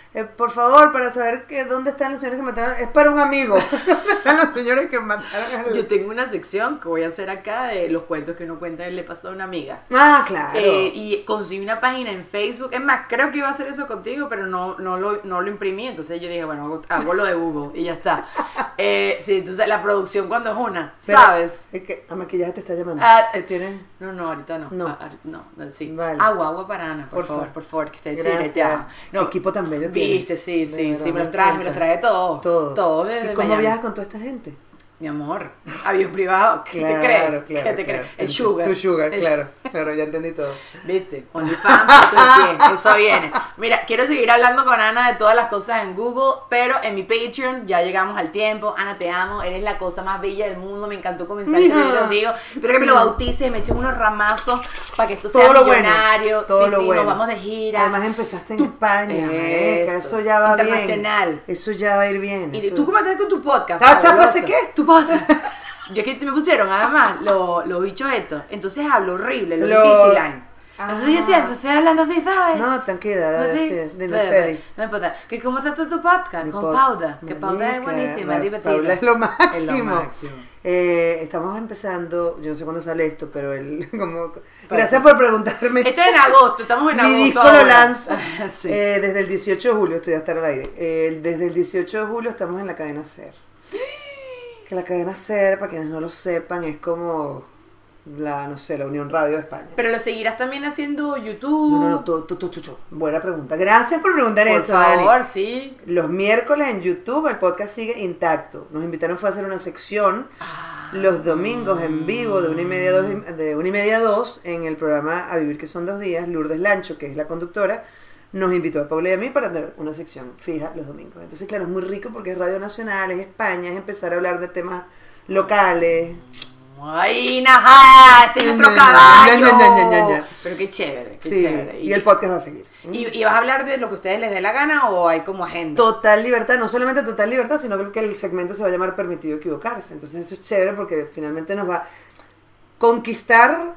eh, por favor, para saber que dónde están los señores que mataron. Es para un amigo. ¿Dónde están los señores que mataron al- Yo tengo una sección que voy a hacer acá de los cuentos que uno cuenta y le pasó a una amiga. Ah, claro. Eh, y conseguí una página en Facebook. Es más, creo que iba a hacer eso contigo, pero no, no, lo, no lo imprimí. Entonces yo dije, bueno, hago, hago lo de Google y ya está. Eh, sí, entonces la producción cuando es una, Pero ¿sabes? Es que a maquillaje te está llamando. Ah, eh, ¿Tienes? No, no, ahorita no. No. Ah, ah, no, no, sí. Vale. Agua, agua para Ana, por, Por favor, favor. por favor, que sí, Gracias. que te amo. No, Equipo tan bello Viste, sí, De sí, sí, me me lo trae, me lo encanta. trae todo. Todo desde ¿Y cómo Miami. viajas con toda esta gente? Mi amor, avión privado, ¿qué Claro, te crees? claro, ¿Qué te claro. crees? El sugar. Tu sugar, El- claro. Claro, ya entendí todo. ¿Viste? OnlyFans, eso viene. Mira, quiero seguir hablando con Ana de todas las cosas en Google, pero en mi Patreon ya llegamos al tiempo. Ana, te amo, eres la cosa más bella del mundo, me encantó comenzar y Hija. te lo digo. Espero que me lo bautices, me echen unos ramazos para que esto sea Todo lo bueno. millonario. Todo sí, lo sí, bueno. nos vamos de gira. Además empezaste en España, marica, Eso. eso ya va bien. Internacional. Eso ya va a ir bien. Y eso- tú cómo estás con tu podcast. ¿sabes qué? Tu podcast. Yo que me pusieron además los lo bichos estos. Entonces hablo horrible, los Lo- Invisalign. Ah. Entonces yo decía, estoy hablando así, ¿sabes? No, tranquila, No, dale, sí. Fede, dime, Fede. No importa. ¿Que ¿Cómo está tu tu podcast? Mi Con pod- Pauda. Que Pauda es buenísima, es divertida. Paula es lo máximo. Es lo máximo. Eh, estamos empezando, yo no sé cuándo sale esto, pero el, como, gracias por preguntarme. Esto es en agosto, estamos en Mi agosto. disco lo lanzo sí. eh, desde el 18 de julio, estoy a estar al aire. Eh, desde el 18 de julio estamos en la cadena SER. Que la cadena SER, para quienes no lo sepan, es como la, no sé, la Unión Radio de España. Pero lo seguirás también haciendo YouTube. No, no, no, todo, todo, todo. Buena pregunta. Gracias por preguntar Por eso, Dani. favor, sí. Los miércoles en YouTube el podcast sigue intacto. Nos invitaron fue a hacer una sección los domingos en vivo de una y media a dos, de una y media a dos en el programa A Vivir que son dos días. Lourdes Lancho, que es la conductora, nos invitó a Paula y a mí para tener una sección fija los domingos. Entonces, claro, es muy rico porque es Radio Nacional, es España, es empezar a hablar de temas locales. ¡Ay, najá! Este es nuestro caballo. Pero qué chévere, qué Sí, chévere. y el podcast va a seguir. ¿Y, y vas a hablar de lo que a ustedes les dé la gana o hay como agenda? Total libertad, no solamente total libertad, sino que el segmento se va a llamar permitido equivocarse. Entonces eso es chévere porque finalmente nos va a conquistar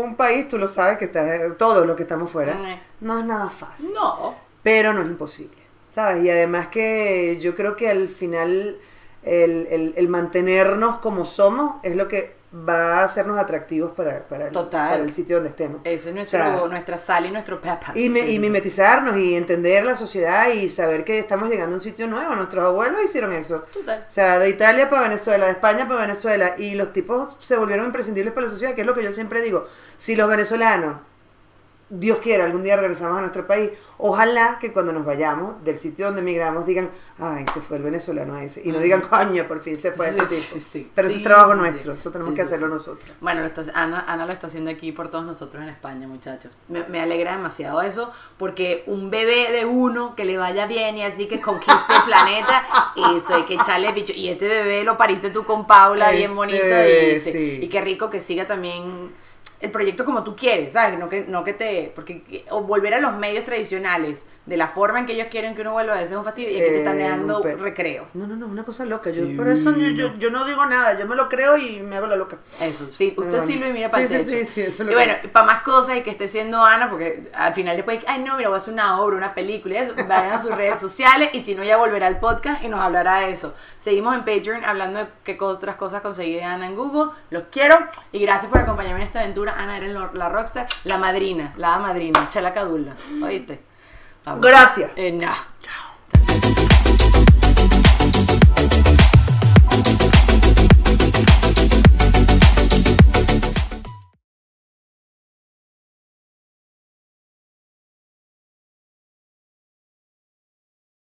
un país, tú lo sabes que estás, todos los que estamos fuera, Mm. no es nada fácil, No. pero no es imposible, ¿sabes? Y además que yo creo que al final el, el- el mantenernos como somos es lo que va a hacernos atractivos para, para, el, Total. para el sitio donde estemos. Ese es nuestro, O sea, nuestra sal y nuestro pepper. y, me- y mimetizarnos y entender la sociedad y saber que estamos llegando a un sitio nuevo. Nuestros abuelos hicieron eso. Total. O sea, de Italia para Venezuela, de España para Venezuela. Y los tipos se volvieron imprescindibles para la sociedad, que es lo que yo siempre digo. Si los venezolanos Dios quiera, algún día regresamos a nuestro país. Ojalá que cuando nos vayamos del sitio donde emigramos digan, ay, se fue el venezolano ese. Y no digan, coño, por fin se fue ese Sí, tipo. sí, sí. Pero Sí, es trabajo nuestro, eso tenemos que hacerlo nosotros. Bueno, lo está- Ana, Ana lo está haciendo aquí por todos nosotros en España, muchachos. Me, me alegra demasiado eso, porque un bebé de uno que le vaya bien y así que conquiste el planeta, eso hay que echarle bicho. Y este bebé lo pariste tú con Paula, bien Este bonito. y, sí, sí. y qué rico que siga también el proyecto como tú quieres, ¿sabes? No que, no que te. Porque o volver a los medios tradicionales de la forma en que ellos quieren que uno vuelva a veces es un fastidio y aquí te están Eh, dando pe- recreo. No, no, no, una cosa loca. Yo, por eso yo, yo, yo no digo nada, yo me lo creo y me hago la loca. Eso, sí, usted Bueno, silba y mira para sí, sí, sí, sí, eso es lo Y que- bueno, para más cosas y que esté siendo Ana, porque al final después, ay no, mira, voy a hacer una obra, una película y eso, vayan a sus redes sociales y si no ya volverá al podcast y nos hablará de eso. Seguimos en Patreon hablando de qué otras cosas conseguí de Ana en Google. Los quiero y gracias por acompañarme en esta aventura. Ana eres la rockstar, la madrina, la madrina, Chala Cadulla. ¿Oíste? Vamos. Gracias. Eh, nah.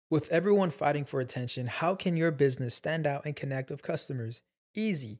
With everyone fighting for attention, how can your business stand out and connect with customers? Easy.